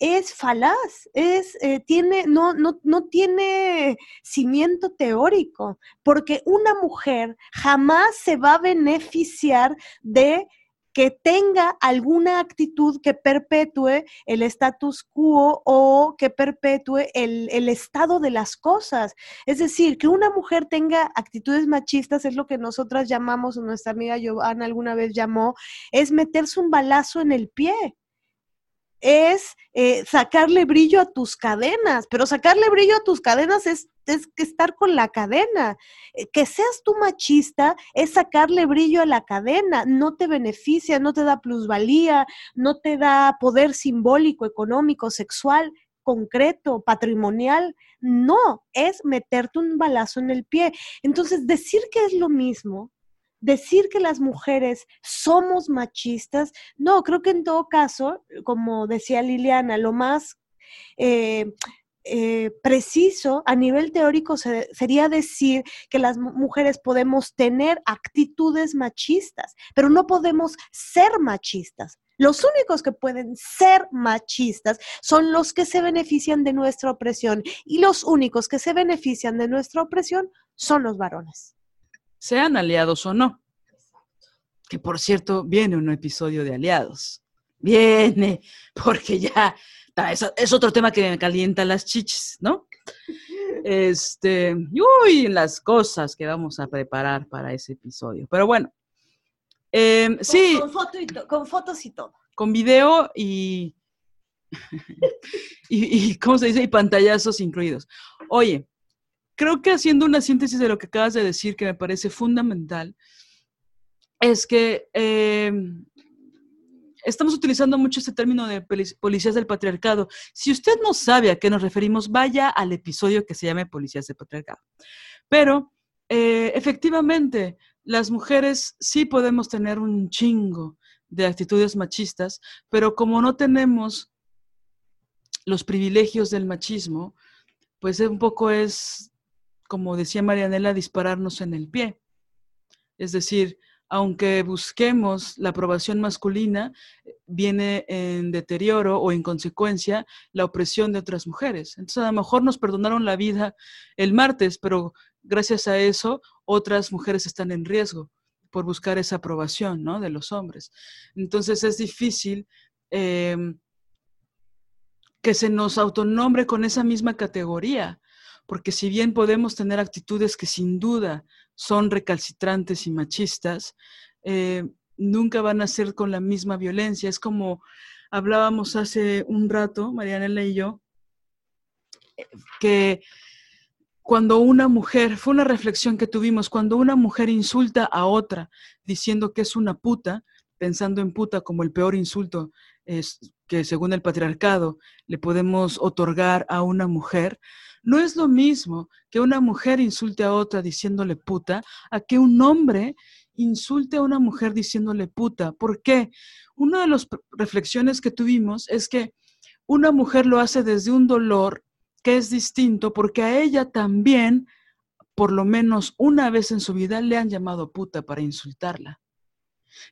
es falaz, es, eh, tiene, no, no, no tiene cimiento teórico, porque una mujer jamás se va a beneficiar de que tenga alguna actitud que perpetúe el status quo o que perpetúe el, el, estado de las cosas. Es decir, que una mujer tenga actitudes machistas es lo que nosotras llamamos, o nuestra amiga Giovanna alguna vez llamó, es meterse un balazo en el pie es eh, sacarle brillo a tus cadenas, pero sacarle brillo a tus cadenas es, es que estar con la cadena. Eh, que seas tú machista es sacarle brillo a la cadena, no te beneficia, no te da plusvalía, no te da poder simbólico, económico, sexual, concreto, patrimonial. No, es meterte un balazo en el pie. Entonces, decir que es lo mismo decir que las mujeres somos machistas, no, creo que en todo caso, como decía Liliana, lo más eh, eh, preciso a nivel teórico sería decir que las mujeres podemos tener actitudes machistas, pero no podemos ser machistas. Los únicos que pueden ser machistas son los que se benefician de nuestra opresión y los únicos que se benefician de nuestra opresión son los varones sean aliados o no. Que por cierto, viene un episodio de aliados. Viene, porque ya es, otro tema que me calienta las chichis, ¿no? Este, uy, las cosas que vamos a preparar para ese episodio. Pero bueno, em, sí. Con, con, fotos y todo. Con video y, y, y, ¿cómo se dice? Y pantallazos incluidos. Oye, creo que haciendo una síntesis de lo que acabas de decir, que me parece fundamental, es que em, estamos utilizando mucho este término de policías del patriarcado. Si usted no sabe a qué nos referimos, vaya al episodio que se llame Policías del Patriarcado. Pero eh, efectivamente, las mujeres sí podemos tener un chingo de actitudes machistas, pero como no tenemos los privilegios del machismo, pues un poco es como decía Marianela, dispararnos en el pie. Es decir, aunque busquemos la aprobación masculina, viene en deterioro o en consecuencia la opresión de otras mujeres. Entonces, a lo mejor nos perdonaron la vida el martes, pero gracias a eso otras mujeres están en riesgo por buscar esa aprobación ¿no? de los hombres. Entonces, es difícil em, que se nos autonombre con esa misma categoría porque si bien podemos tener actitudes que sin duda son recalcitrantes y machistas, eh, nunca van a ser con la misma violencia. Es como hablábamos hace un rato, Marianela y yo, que cuando una mujer, fue una reflexión que tuvimos, cuando una mujer insulta a otra diciendo que es una puta, pensando en puta como el peor insulto es, que según el patriarcado le podemos otorgar a una mujer, no es lo mismo que una mujer insulte a otra diciéndole puta, a que un hombre insulte a una mujer diciéndole puta. ¿Por qué? Una de las reflexiones que tuvimos es que una mujer lo hace desde un dolor que es distinto porque a ella también, por lo menos una vez en su vida, le han llamado puta para insultarla.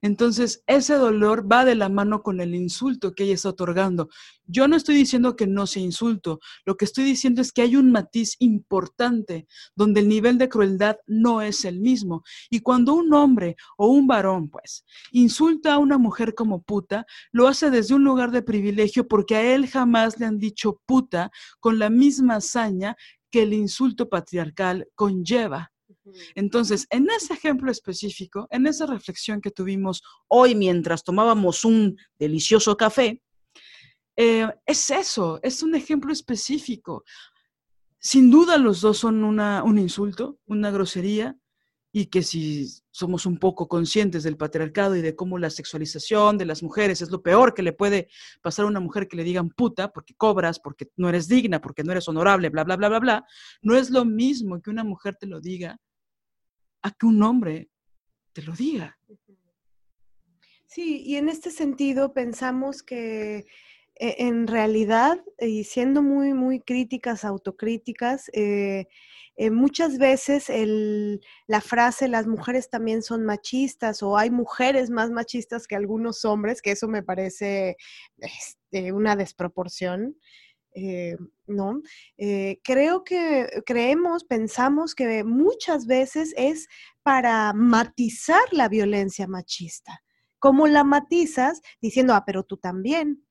Entonces, ese dolor va de la mano con el insulto que ella está otorgando. Yo no estoy diciendo que no se insulto, lo que estoy diciendo es que hay un matiz importante donde el nivel de crueldad no es el mismo. Y cuando un hombre o un varón, pues, insulta a una mujer como puta, lo hace desde un lugar de privilegio porque a él jamás le han dicho puta con la misma hazaña que el insulto patriarcal conlleva. Entonces, en ese ejemplo específico, en esa reflexión que tuvimos hoy mientras tomábamos un delicioso café, eh, es eso, es un ejemplo específico. Sin duda los dos son un insulto, una grosería, y que si somos un poco conscientes del patriarcado y de cómo la sexualización de las mujeres es lo peor que le puede pasar a una mujer que le digan puta porque cobras, porque no eres digna, porque no eres honorable, bla, bla, bla, bla, bla, no es lo mismo que una mujer te lo diga a que un hombre te lo diga. Sí, y en este sentido pensamos que eh, en realidad, y siendo muy, muy críticas, autocríticas, eh, eh, muchas veces la frase las mujeres también son machistas o hay mujeres más machistas que algunos hombres, que eso me parece este, una desproporción. Eh, ¿no? Eh, creo que creemos, pensamos que muchas veces es para matizar la violencia machista. ¿Cómo la matizas? Diciendo, ah, pero tú también.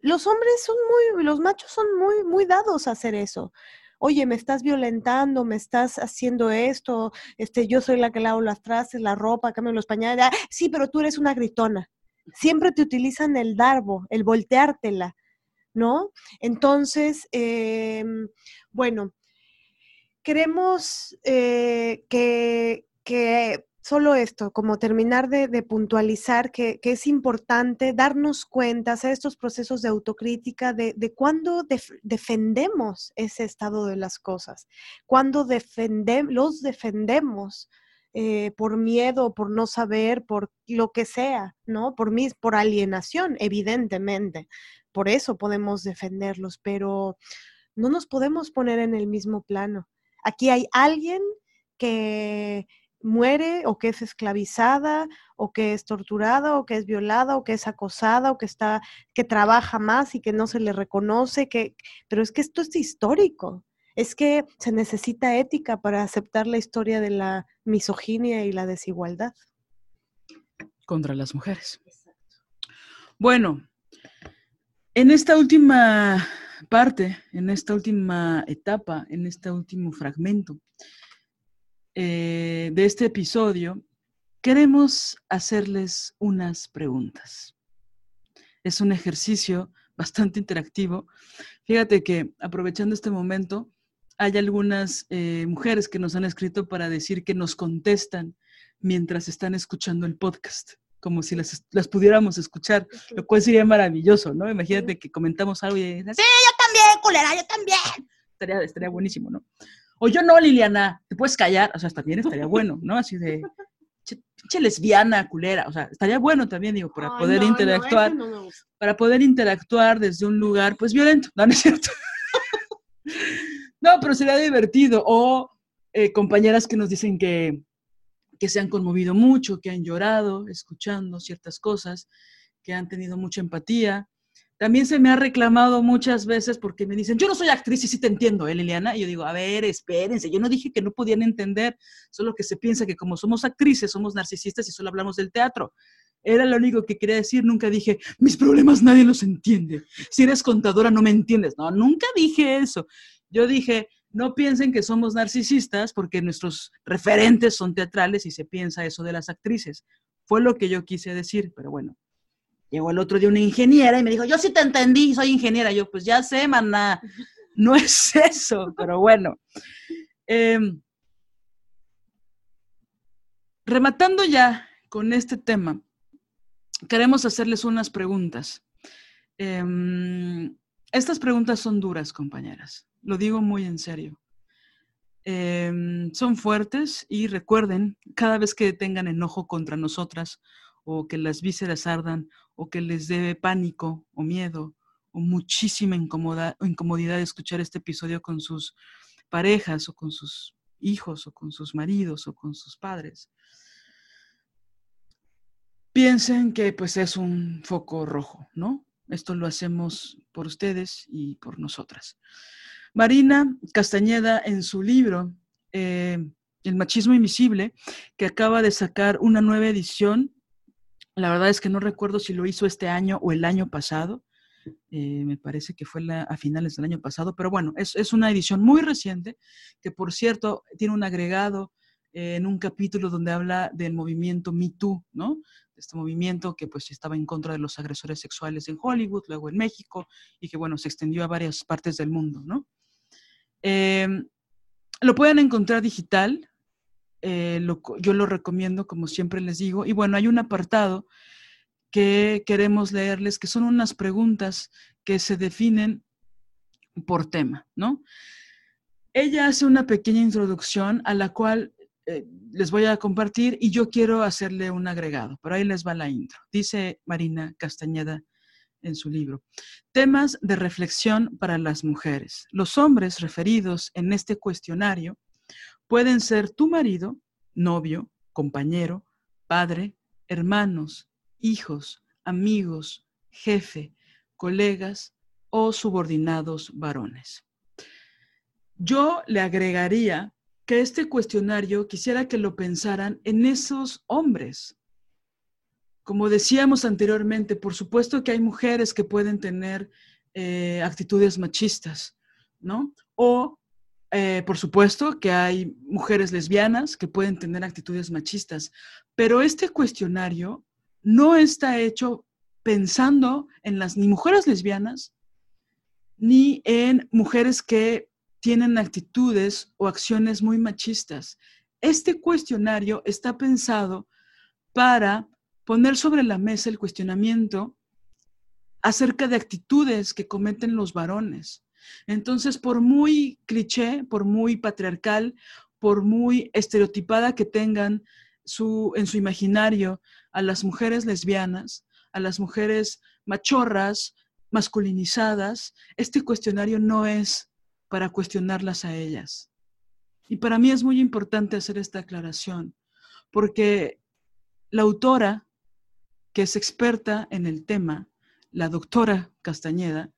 Los hombres son muy, los machos son muy, muy dados a hacer eso. Oye, me estás violentando, me estás haciendo esto, este, yo soy la que lavo las trastes, la ropa, cambio los pañales. Ah, sí, pero tú eres una gritona. Siempre te utilizan el darbo, el volteártela ¿no? Entonces, em, bueno, queremos eh, que, solo esto, como terminar de, puntualizar que, es importante darnos cuenta, hacer estos procesos de autocrítica de, de cuándo defendemos ese estado de las cosas, cuándo los defendemos. Eh, por miedo, por no saber, por lo que sea, ¿no? Por, mis, por alienación, evidentemente, por eso podemos defenderlos, pero no nos podemos poner en el mismo plano. Aquí hay alguien que muere o que es esclavizada o que es torturada o que es violada o que es acosada o que está que trabaja más y que no se le reconoce que pero es que esto es histórico es que se necesita ética para aceptar la historia de la misoginia y la desigualdad contra las mujeres bueno en esta última parte, en esta última etapa, en este último fragmento eh, de este episodio, queremos hacerles unas preguntas. Es un ejercicio bastante interactivo. Fíjate que aprovechando este momento, hay algunas eh, mujeres que nos han escrito para decir que nos contestan mientras están escuchando el podcast como si las, las pudiéramos escuchar, lo cual sería maravilloso, ¿no? Imagínate que comentamos algo y dices, sí, yo también, culera, yo también. Estaría, estaría buenísimo, ¿no? O yo no, Liliana, te puedes callar, o sea, también estaría bueno, ¿no? Así de, pinche lesbiana, culera, o sea, estaría bueno también, digo, para poder interactuar, para poder interactuar desde un lugar, pues, violento, ¿no, ¿No es cierto? no, pero sería divertido, o eh, compañeras que nos dicen que, que se han conmovido mucho, que han llorado escuchando ciertas cosas, que han tenido mucha empatía. También se me ha reclamado muchas veces porque me dicen, yo no soy actriz y sí te entiendo, ¿eh, Liliana? Y yo digo, a ver, espérense, yo no dije que no podían entender, solo que se piensa que como somos actrices, somos narcisistas y solo hablamos del teatro. Era lo único que quería decir, nunca dije, mis problemas nadie los entiende. Si eres contadora no me entiendes. No, nunca dije eso. Yo dije, no piensen que somos narcisistas porque nuestros referentes son teatrales y se piensa eso de las actrices. Fue lo que yo quise decir, pero bueno. Llegó el otro día una ingeniera y me dijo, yo sí te entendí, soy ingeniera. Yo, pues ya sé, maná, no es eso, pero bueno. Em, rematando ya con este tema, queremos hacerles unas preguntas. Em, estas preguntas son duras, compañeras. Lo digo muy en serio. Em, son fuertes y recuerden, cada vez que tengan enojo contra nosotras o que las vísceras ardan o que les dé pánico o miedo o muchísima incomodidad de escuchar este episodio con sus parejas o con sus hijos o con sus maridos o con sus padres, piensen que pues es un foco rojo, ¿no? Esto lo hacemos por ustedes y por nosotras. Marina Castañeda en su libro eh, El machismo invisible, que acaba de sacar una nueva edición, la verdad es que no recuerdo si lo hizo este año o el año pasado, eh, me parece que fue a finales del año pasado, pero bueno, es, una edición muy reciente, que por cierto tiene un agregado eh, en un capítulo donde habla del movimiento Me Too, ¿no? Este movimiento que pues estaba en contra de los agresores sexuales en Hollywood, luego en México, y que bueno, se extendió a varias partes del mundo, ¿no? Em, lo pueden encontrar digital, eh, yo lo recomiendo como siempre les digo, y bueno, hay un apartado que queremos leerles, que son unas preguntas que se definen por tema, ¿no? Ella hace una pequeña introducción a la cual eh, les voy a compartir y yo quiero hacerle un agregado, pero ahí les va la intro. Dice Marina Castañeda en su libro, temas de reflexión para las mujeres. Los hombres referidos en este cuestionario pueden ser tu marido, novio, compañero, padre, hermanos, hijos, amigos, jefe, colegas o subordinados varones. Yo le agregaría que este cuestionario quisiera que lo pensaran en esos hombres. Como decíamos anteriormente, por supuesto que hay mujeres que pueden tener eh, actitudes machistas, ¿no? O, eh, por supuesto, que hay mujeres lesbianas que pueden tener actitudes machistas, pero este cuestionario no está hecho pensando en las ni mujeres lesbianas ni en mujeres que tienen actitudes o acciones muy machistas. Este cuestionario está pensado para poner sobre la mesa el cuestionamiento acerca de actitudes que cometen los varones. Entonces, por muy cliché, por muy patriarcal, por muy estereotipada que tengan su, en su imaginario a las mujeres lesbianas, a las mujeres machorras, masculinizadas, este cuestionario no es para cuestionarlas a ellas. Y para mí es muy importante hacer esta aclaración, porque la autora, que es experta en el tema, la doctora Castañeda,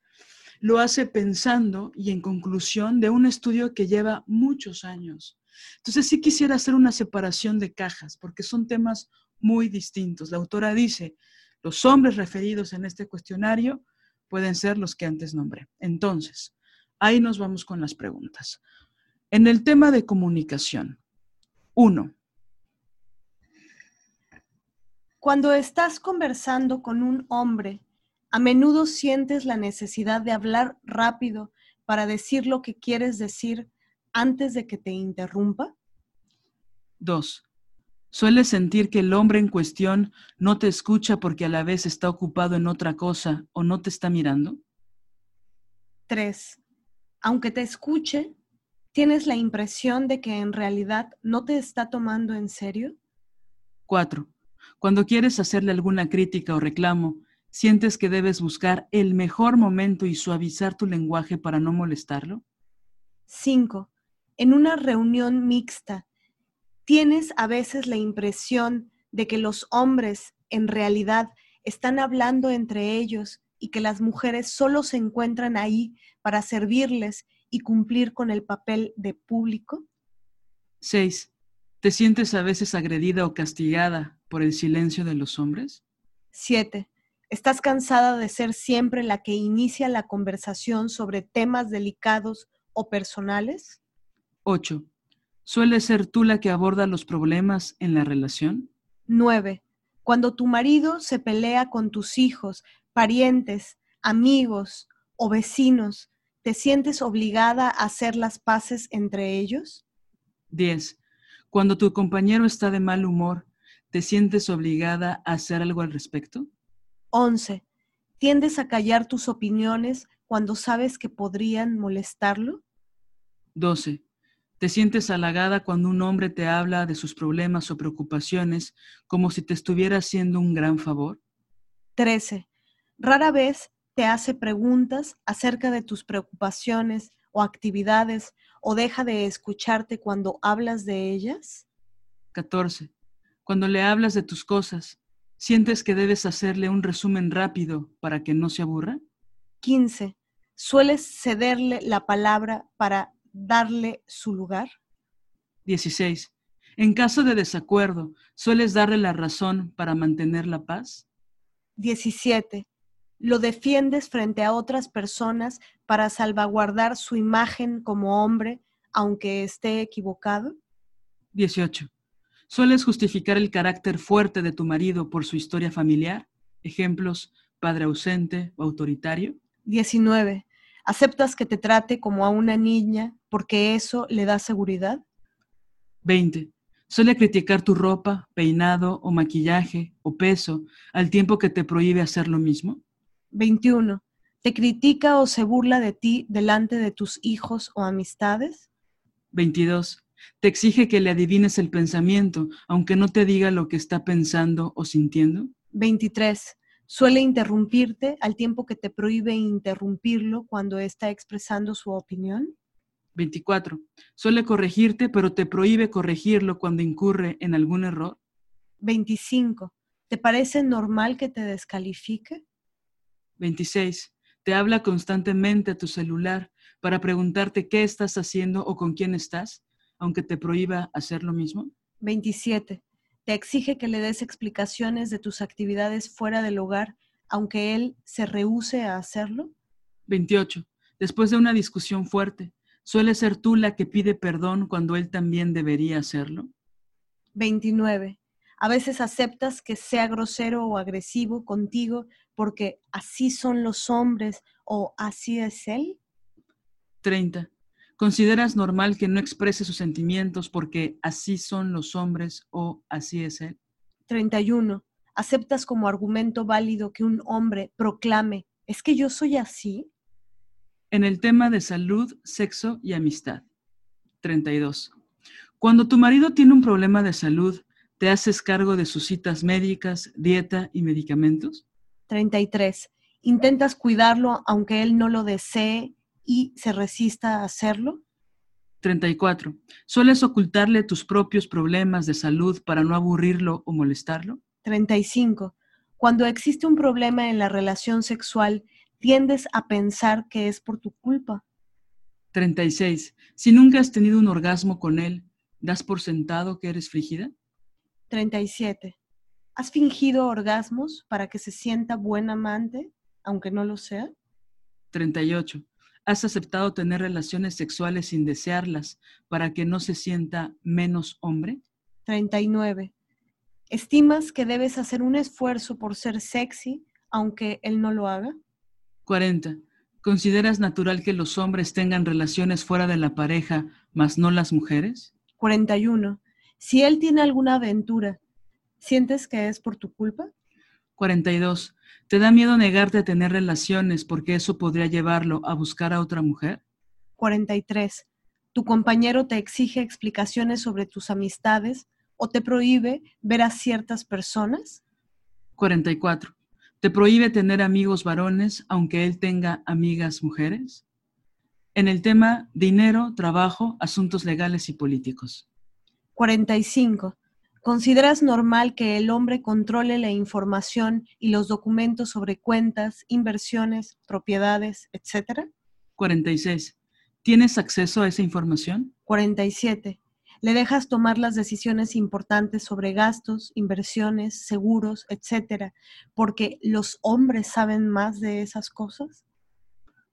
lo hace pensando y en conclusión de un estudio que lleva muchos años. Entonces sí quisiera hacer una separación de cajas, porque son temas muy distintos. La autora dice, los hombres referidos en este cuestionario pueden ser los que antes nombré. Entonces, ahí nos vamos con las preguntas. En el tema de comunicación, uno. Cuando estás conversando con un hombre, a menudo sientes la necesidad de hablar rápido para decir lo que quieres decir antes de que te interrumpa. Dos. ¿Sueles sentir que el hombre en cuestión no te escucha porque a la vez está ocupado en otra cosa o no te está mirando? 3. Aunque te escuche, ¿tienes la impresión de que en realidad no te está tomando en serio? 4. Cuando quieres hacerle alguna crítica o reclamo, ¿sientes que debes buscar el mejor momento y suavizar tu lenguaje para no molestarlo? 5. En una reunión mixta, tienes a veces la impresión de que los hombres en realidad están hablando entre ellos y que las mujeres solo se encuentran ahí para servirles y cumplir con el papel de público? 6. ¿Te sientes a veces agredida o castigada por el silencio de los hombres? 7. ¿Estás cansada de ser siempre la que inicia la conversación sobre temas delicados o personales? 8. ¿Suele ser tú la que aborda los problemas en la relación? 9. Cuando tu marido se pelea con tus hijos, parientes, amigos o vecinos, ¿te sientes obligada a hacer las paces entre ellos? 10. Cuando tu compañero está de mal humor, ¿te sientes obligada a hacer algo al respecto? 11. ¿Tiendes a callar tus opiniones cuando sabes que podrían molestarlo? 12. ¿Te sientes halagada cuando un hombre te habla de sus problemas o preocupaciones como si te estuviera haciendo un gran favor? 13. Rara vez te hace preguntas acerca de tus preocupaciones o actividades o deja de escucharte cuando hablas de ellas? 14. Cuando le hablas de tus cosas, ¿sientes que debes hacerle un resumen rápido para que no se aburra? 15. ¿Sueles cederle la palabra para darle su lugar? 16. En caso de desacuerdo, ¿sueles darle la razón para mantener la paz? 17. ¿Lo defiendes frente a otras personas para salvaguardar su imagen como hombre, aunque esté equivocado? 18. ¿Sueles justificar el carácter fuerte de tu marido por su historia familiar? Ejemplos, padre ausente o autoritario. 19. ¿Aceptas que te trate como a una niña porque eso le da seguridad? 20. Suele criticar tu ropa, peinado o maquillaje o peso al tiempo que te prohíbe hacer lo mismo. 21. ¿Te critica o se burla de ti delante de tus hijos o amistades? 22. ¿Te exige que le adivines el pensamiento aunque no te diga lo que está pensando o sintiendo? 23. Suele interrumpirte al tiempo que te prohíbe interrumpirlo cuando está expresando su opinión. 24. Suele corregirte, pero te prohíbe corregirlo cuando incurre en algún error. 25. ¿Te parece normal que te descalifique? 26. Te habla constantemente a tu celular para preguntarte qué estás haciendo o con quién estás, aunque te prohíba hacer lo mismo. 27 te exige que le des explicaciones de tus actividades fuera del hogar, aunque él se rehúse a hacerlo? 28. Después de una discusión fuerte, ¿suele ser tú la que pide perdón cuando él también debería hacerlo? 29. A veces aceptas que sea grosero o agresivo contigo porque así son los hombres o así es él. 30. ¿Consideras normal que no exprese sus sentimientos porque así son los hombres o así es él? 31. ¿Aceptas como argumento válido que un hombre proclame, es que yo soy así? En el tema de salud, sexo y amistad. 32. Cuando tu marido tiene un problema de salud, ¿te haces cargo de sus citas médicas, dieta y medicamentos? 33. ¿Intentas cuidarlo aunque él no lo desee y se resista a hacerlo? 34. ¿Sueles ocultarle tus propios problemas de salud para no aburrirlo o molestarlo? 35. Cuando existe un problema en la relación sexual, tiendes a pensar que es por tu culpa. 36. Si nunca has tenido un orgasmo con él, ¿das por sentado que eres frígida? 37. ¿Has fingido orgasmos para que se sienta buen amante, aunque no lo sea? 38. ¿Has aceptado tener relaciones sexuales sin desearlas para que no se sienta menos hombre? 39. ¿Estimas que debes hacer un esfuerzo por ser sexy aunque él no lo haga? 40. ¿Consideras natural que los hombres tengan relaciones fuera de la pareja, mas no las mujeres? 41. Si él tiene alguna aventura, ¿sientes que es por tu culpa? 42. ¿Te da miedo negarte a tener relaciones porque eso podría llevarlo a buscar a otra mujer? 43. ¿Tu compañero te exige explicaciones sobre tus amistades o te prohíbe ver a ciertas personas? 44. ¿Te prohíbe tener amigos varones aunque él tenga amigas mujeres? En el tema dinero, trabajo, asuntos legales y políticos. 45. ¿Consideras normal que el hombre controle la información y los documentos sobre cuentas, inversiones, propiedades, etcétera? 46. ¿Tienes acceso a esa información? 47. ¿Le dejas tomar las decisiones importantes sobre gastos, inversiones, seguros, etcétera, porque los hombres saben más de esas cosas?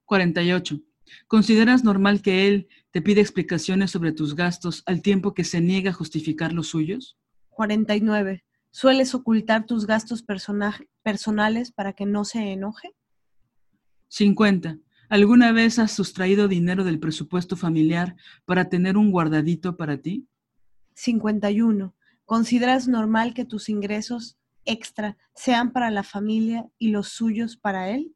48. ¿Consideras normal que él te pida explicaciones sobre tus gastos al tiempo que se niega a justificar los suyos? 49. ¿Sueles ocultar tus gastos personales para que no se enoje? 50. ¿Alguna vez has sustraído dinero del presupuesto familiar para tener un guardadito para ti? 51. ¿Consideras normal que tus ingresos extra sean para la familia y los suyos para él?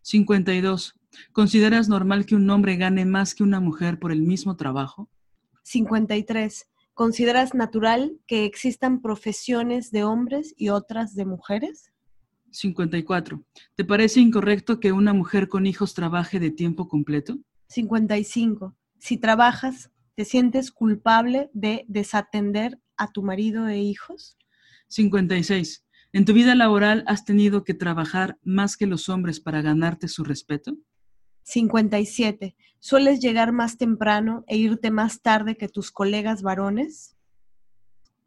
52. ¿Consideras normal que un hombre gane más que una mujer por el mismo trabajo? 53. ¿Consideras natural que existan profesiones de hombres y otras de mujeres? 54. ¿Te parece incorrecto que una mujer con hijos trabaje de tiempo completo? 55. Si trabajas, ¿te sientes culpable de desatender a tu marido e hijos? 56. ¿En tu vida laboral has tenido que trabajar más que los hombres para ganarte su respeto? 57. ¿Sueles llegar más temprano e irte más tarde que tus colegas varones?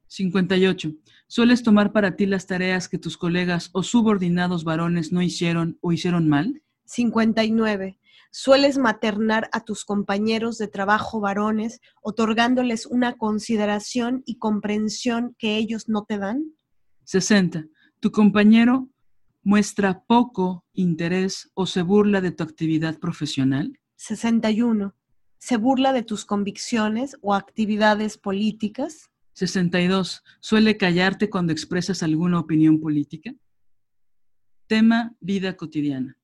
58. ¿Sueles tomar para ti las tareas que tus colegas o subordinados varones no hicieron o hicieron mal? 59. ¿Sueles maternar a tus compañeros de trabajo varones, otorgándoles una consideración y comprensión que ellos no te dan? 60. ¿Tu compañero muestra poco interés o se burla de tu actividad profesional? 61. ¿Se burla de tus convicciones o actividades políticas? 62. ¿Suele callarte cuando expresas alguna opinión política? Tema vida cotidiana.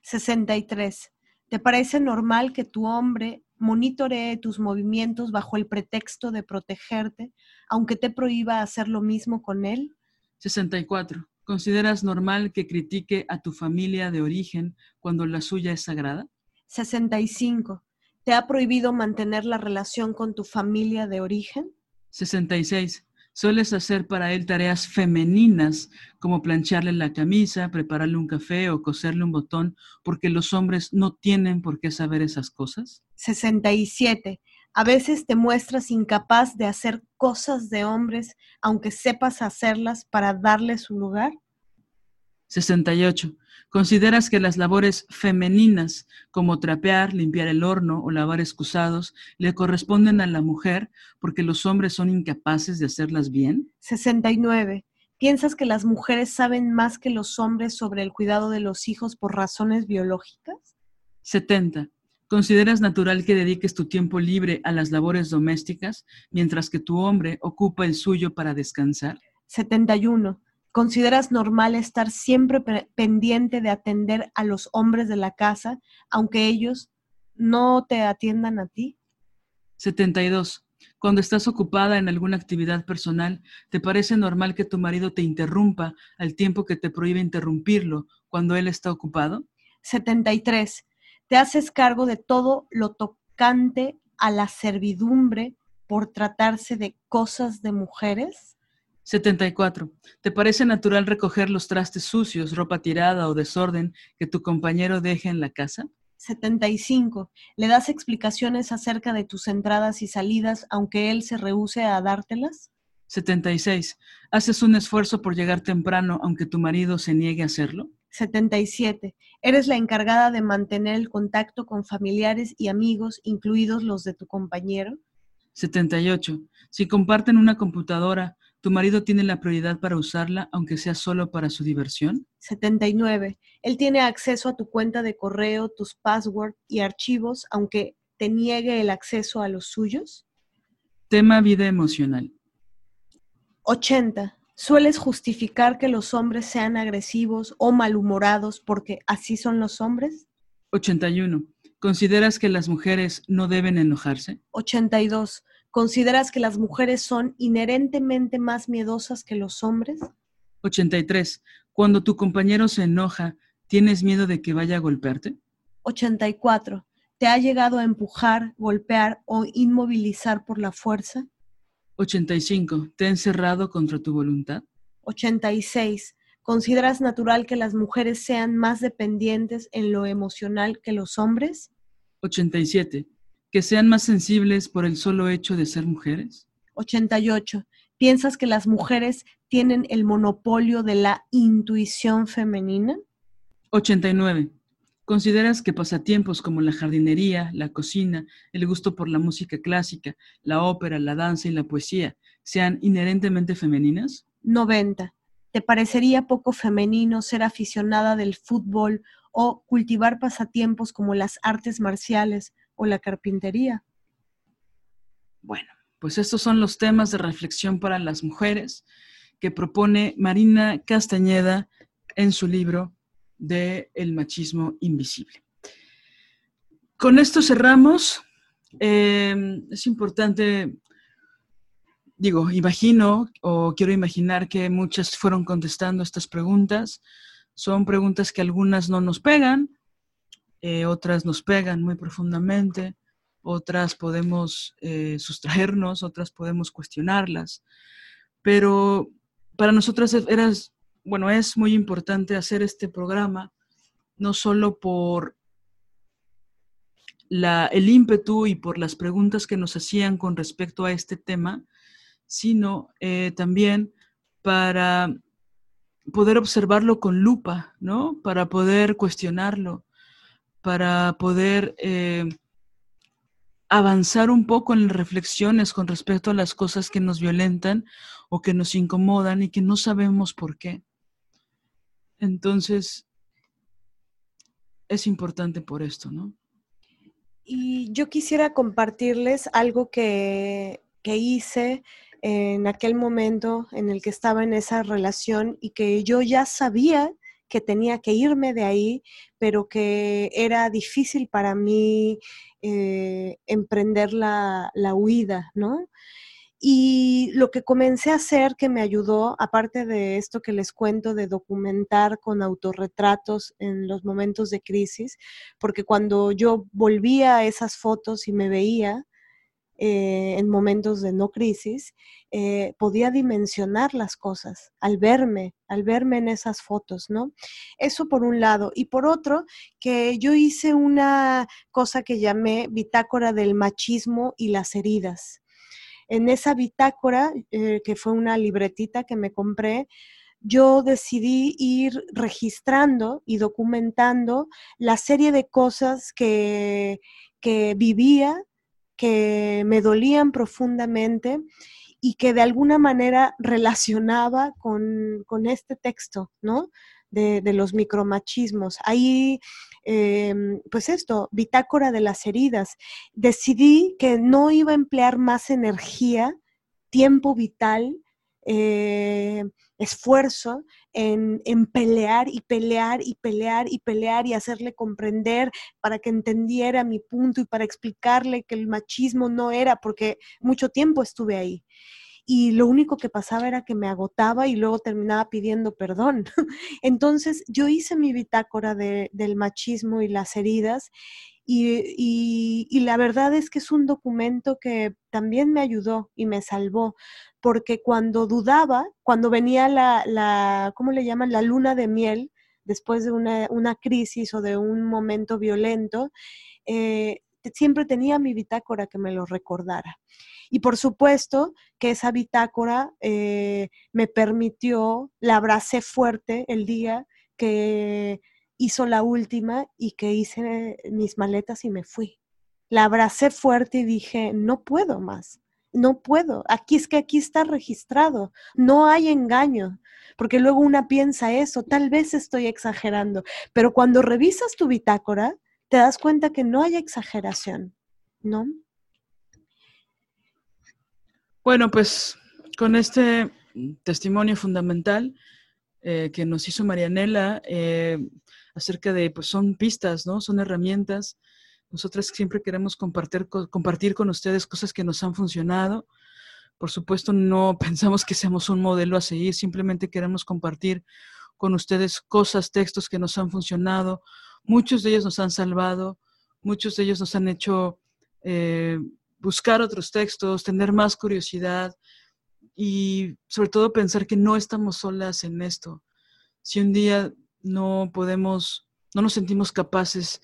63. ¿Te parece normal que tu hombre monitoree tus movimientos bajo el pretexto de protegerte, aunque te prohíba hacer lo mismo con él? 64. ¿Consideras normal que critique a tu familia de origen cuando la suya es sagrada? 65. ¿Te ha prohibido mantener la relación con tu familia de origen? 66. Sueles hacer para él tareas femeninas como plancharle la camisa, prepararle un café o coserle un botón porque los hombres no tienen por qué saber esas cosas? 67. A veces te muestras incapaz de hacer cosas de hombres aunque sepas hacerlas para darle su lugar? 68. ¿Consideras que las labores femeninas, como trapear, limpiar el horno o lavar excusados, le corresponden a la mujer porque los hombres son incapaces de hacerlas bien? 69. ¿Piensas que las mujeres saben más que los hombres sobre el cuidado de los hijos por razones biológicas? 70. ¿Consideras natural que dediques tu tiempo libre a las labores domésticas mientras que tu hombre ocupa el suyo para descansar? 71. ¿Consideras normal estar siempre pendiente de atender a los hombres de la casa, aunque ellos no te atiendan a ti? 72. Cuando estás ocupada en alguna actividad personal, ¿te parece normal que tu marido te interrumpa al tiempo que te prohíbe interrumpirlo cuando él está ocupado? 73. ¿Te haces cargo de todo lo tocante a la servidumbre por tratarse de cosas de mujeres? 74. ¿Te parece natural recoger los trastes sucios, ropa tirada o desorden que tu compañero deje en la casa? 75. ¿Le das explicaciones acerca de tus entradas y salidas aunque él se rehúse a dártelas? 76. ¿Haces un esfuerzo por llegar temprano aunque tu marido se niegue a hacerlo? 77. ¿Eres la encargada de mantener el contacto con familiares y amigos, incluidos los de tu compañero? 78. Si comparten una computadora, ¿Tu marido tiene la prioridad para usarla, aunque sea solo para su diversión? 79. Él tiene acceso a tu cuenta de correo, tus passwords y archivos, aunque te niegue el acceso a los suyos. Tema vida emocional. 80. ¿Sueles justificar que los hombres sean agresivos o malhumorados porque así son los hombres? 81. ¿Consideras que las mujeres no deben enojarse? 82. ¿Consideras que las mujeres son inherentemente más miedosas que los hombres? 83. Cuando tu compañero se enoja, ¿tienes miedo de que vaya a golpearte? 84. ¿Te ha llegado a empujar, golpear o inmovilizar por la fuerza? 85. ¿Te ha encerrado contra tu voluntad? 86. ¿Consideras natural que las mujeres sean más dependientes en lo emocional que los hombres? 87 que sean más sensibles por el solo hecho de ser mujeres? 88. ¿Piensas que las mujeres tienen el monopolio de la intuición femenina? 89. ¿Consideras que pasatiempos como la jardinería, la cocina, el gusto por la música clásica, la ópera, la danza y la poesía sean inherentemente femeninas? 90. ¿Te parecería poco femenino ser aficionada del fútbol o cultivar pasatiempos como las artes marciales o la carpintería. Bueno, pues estos son los temas de reflexión para las mujeres que propone Marina Castañeda en su libro de El machismo invisible. Con esto cerramos. Eh, es importante, digo, imagino o quiero imaginar que muchas fueron contestando estas preguntas. Son preguntas que algunas no nos pegan, eh, otras nos pegan muy profundamente, otras podemos eh, sustraernos, otras podemos cuestionarlas. Pero para nosotras era, bueno, es muy importante hacer este programa, no solo por el ímpetu y por las preguntas que nos hacían con respecto a este tema, sino eh, también para poder observarlo con lupa, ¿no? Para poder cuestionarlo, para poder eh, avanzar un poco en reflexiones con respecto a las cosas que nos violentan o que nos incomodan y que no sabemos por qué. Entonces, es importante por esto, ¿no? Y yo quisiera compartirles algo que, que hice en aquel momento en el que estaba en esa relación y que yo ya sabía que tenía que irme de ahí, pero que era difícil para mí eh, emprender la, la huida, ¿no? Y lo que comencé a hacer que me ayudó, aparte de esto que les cuento, de documentar con autorretratos en los momentos de crisis, porque cuando yo volvía a esas fotos y me veía, eh, en momentos de no crisis, eh, podía dimensionar las cosas al verme, al verme en esas fotos, ¿no? Eso por un lado. Y por otro, que yo hice una cosa que llamé bitácora del machismo y las heridas. En esa bitácora, eh, que fue una libretita que me compré, yo decidí ir registrando y documentando la serie de cosas que, que vivía que me dolían profundamente y que de alguna manera relacionaba con, este texto, ¿no? De, los micromachismos. Ahí, em, pues esto, bitácora de las heridas. Decidí que no iba a emplear más energía, tiempo vital, eh, esfuerzo en, pelear y pelear y pelear y pelear y hacerle comprender para que entendiera mi punto y para explicarle que el machismo no era, porque mucho tiempo estuve ahí. Y lo único que pasaba era que me agotaba y luego terminaba pidiendo perdón. Entonces yo hice mi bitácora del machismo y las heridas y, la verdad es que es un documento que también me ayudó y me salvó, porque cuando dudaba, cuando venía la, la ¿cómo le llaman? La luna de miel, después de una, una crisis o de un momento violento, eh, siempre tenía mi bitácora que me lo recordara. Y por supuesto que esa bitácora eh, me permitió, la abracé fuerte el día que hizo la última y que hice mis maletas y me fui. La abracé fuerte y dije, no puedo más no puedo. Aquí es que aquí está registrado. No hay engaño. Porque luego una piensa eso, tal vez estoy exagerando. Pero cuando revisas tu bitácora, te das cuenta que no hay exageración, ¿no? Bueno, pues con este testimonio fundamental eh, que nos hizo Marianela eh, acerca de, pues son pistas, ¿no? Son herramientas nosotras siempre queremos compartir, compartir con ustedes cosas que nos han funcionado. Por supuesto, no pensamos que seamos un modelo a seguir, simplemente queremos compartir con ustedes cosas, textos que nos han funcionado. Muchos de ellos nos han salvado, muchos de ellos nos han hecho eh, buscar otros textos, tener más curiosidad y sobre todo pensar que no estamos solas en esto. Si un día no podemos, no nos sentimos capaces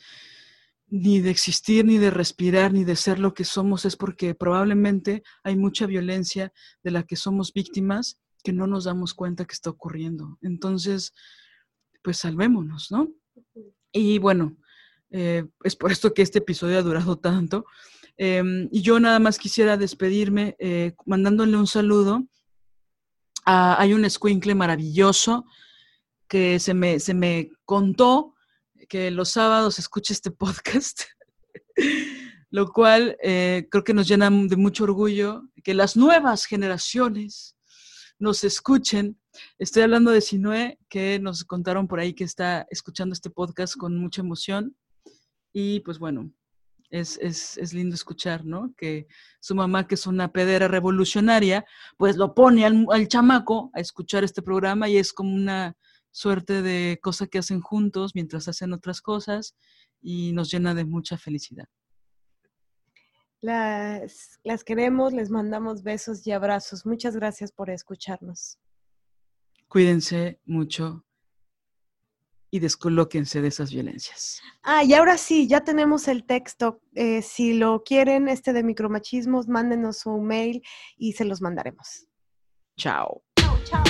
ni de existir, ni de respirar, ni de ser lo que somos, es porque probablemente hay mucha violencia de la que somos víctimas que no nos damos cuenta que está ocurriendo. Entonces, pues salvémonos, ¿no? Y bueno, eh, es por esto que este episodio ha durado tanto. Em, y yo nada más quisiera despedirme eh, mandándole un saludo. Hay un escuincle maravilloso que se me, se me contó que los sábados escuche este podcast, lo cual eh, creo que nos llena de mucho orgullo que las nuevas generaciones nos escuchen. Estoy hablando de Sinue, que nos contaron por ahí que está escuchando este podcast con mucha emoción. Y pues bueno, es, es, lindo escuchar, ¿no? Que su mamá, que es una pedera revolucionaria, pues lo pone al, al, chamaco a escuchar este programa y es como una suerte de cosa que hacen juntos mientras hacen otras cosas y nos llena de mucha felicidad. Las, las queremos, les mandamos besos y abrazos. Muchas gracias por escucharnos. Cuídense mucho y descolóquense de esas violencias. Ah, y ahora sí, ya tenemos el texto. Eh, si lo quieren, este de micromachismos, mándenos su mail y se los mandaremos. Chao. Chao, chao.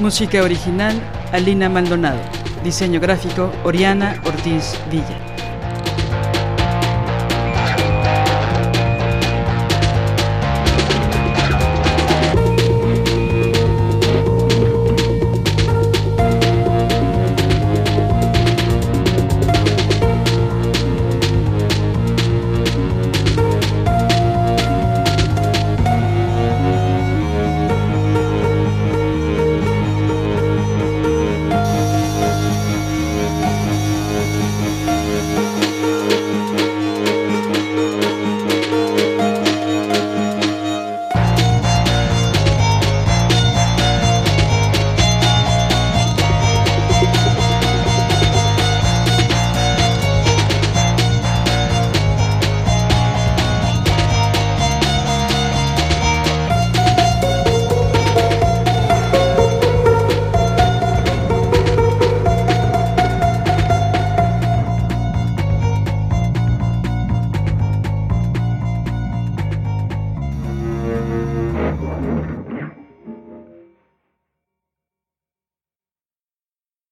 Música original, Alina Maldonado. Diseño gráfico, Oriana Ortiz Villa.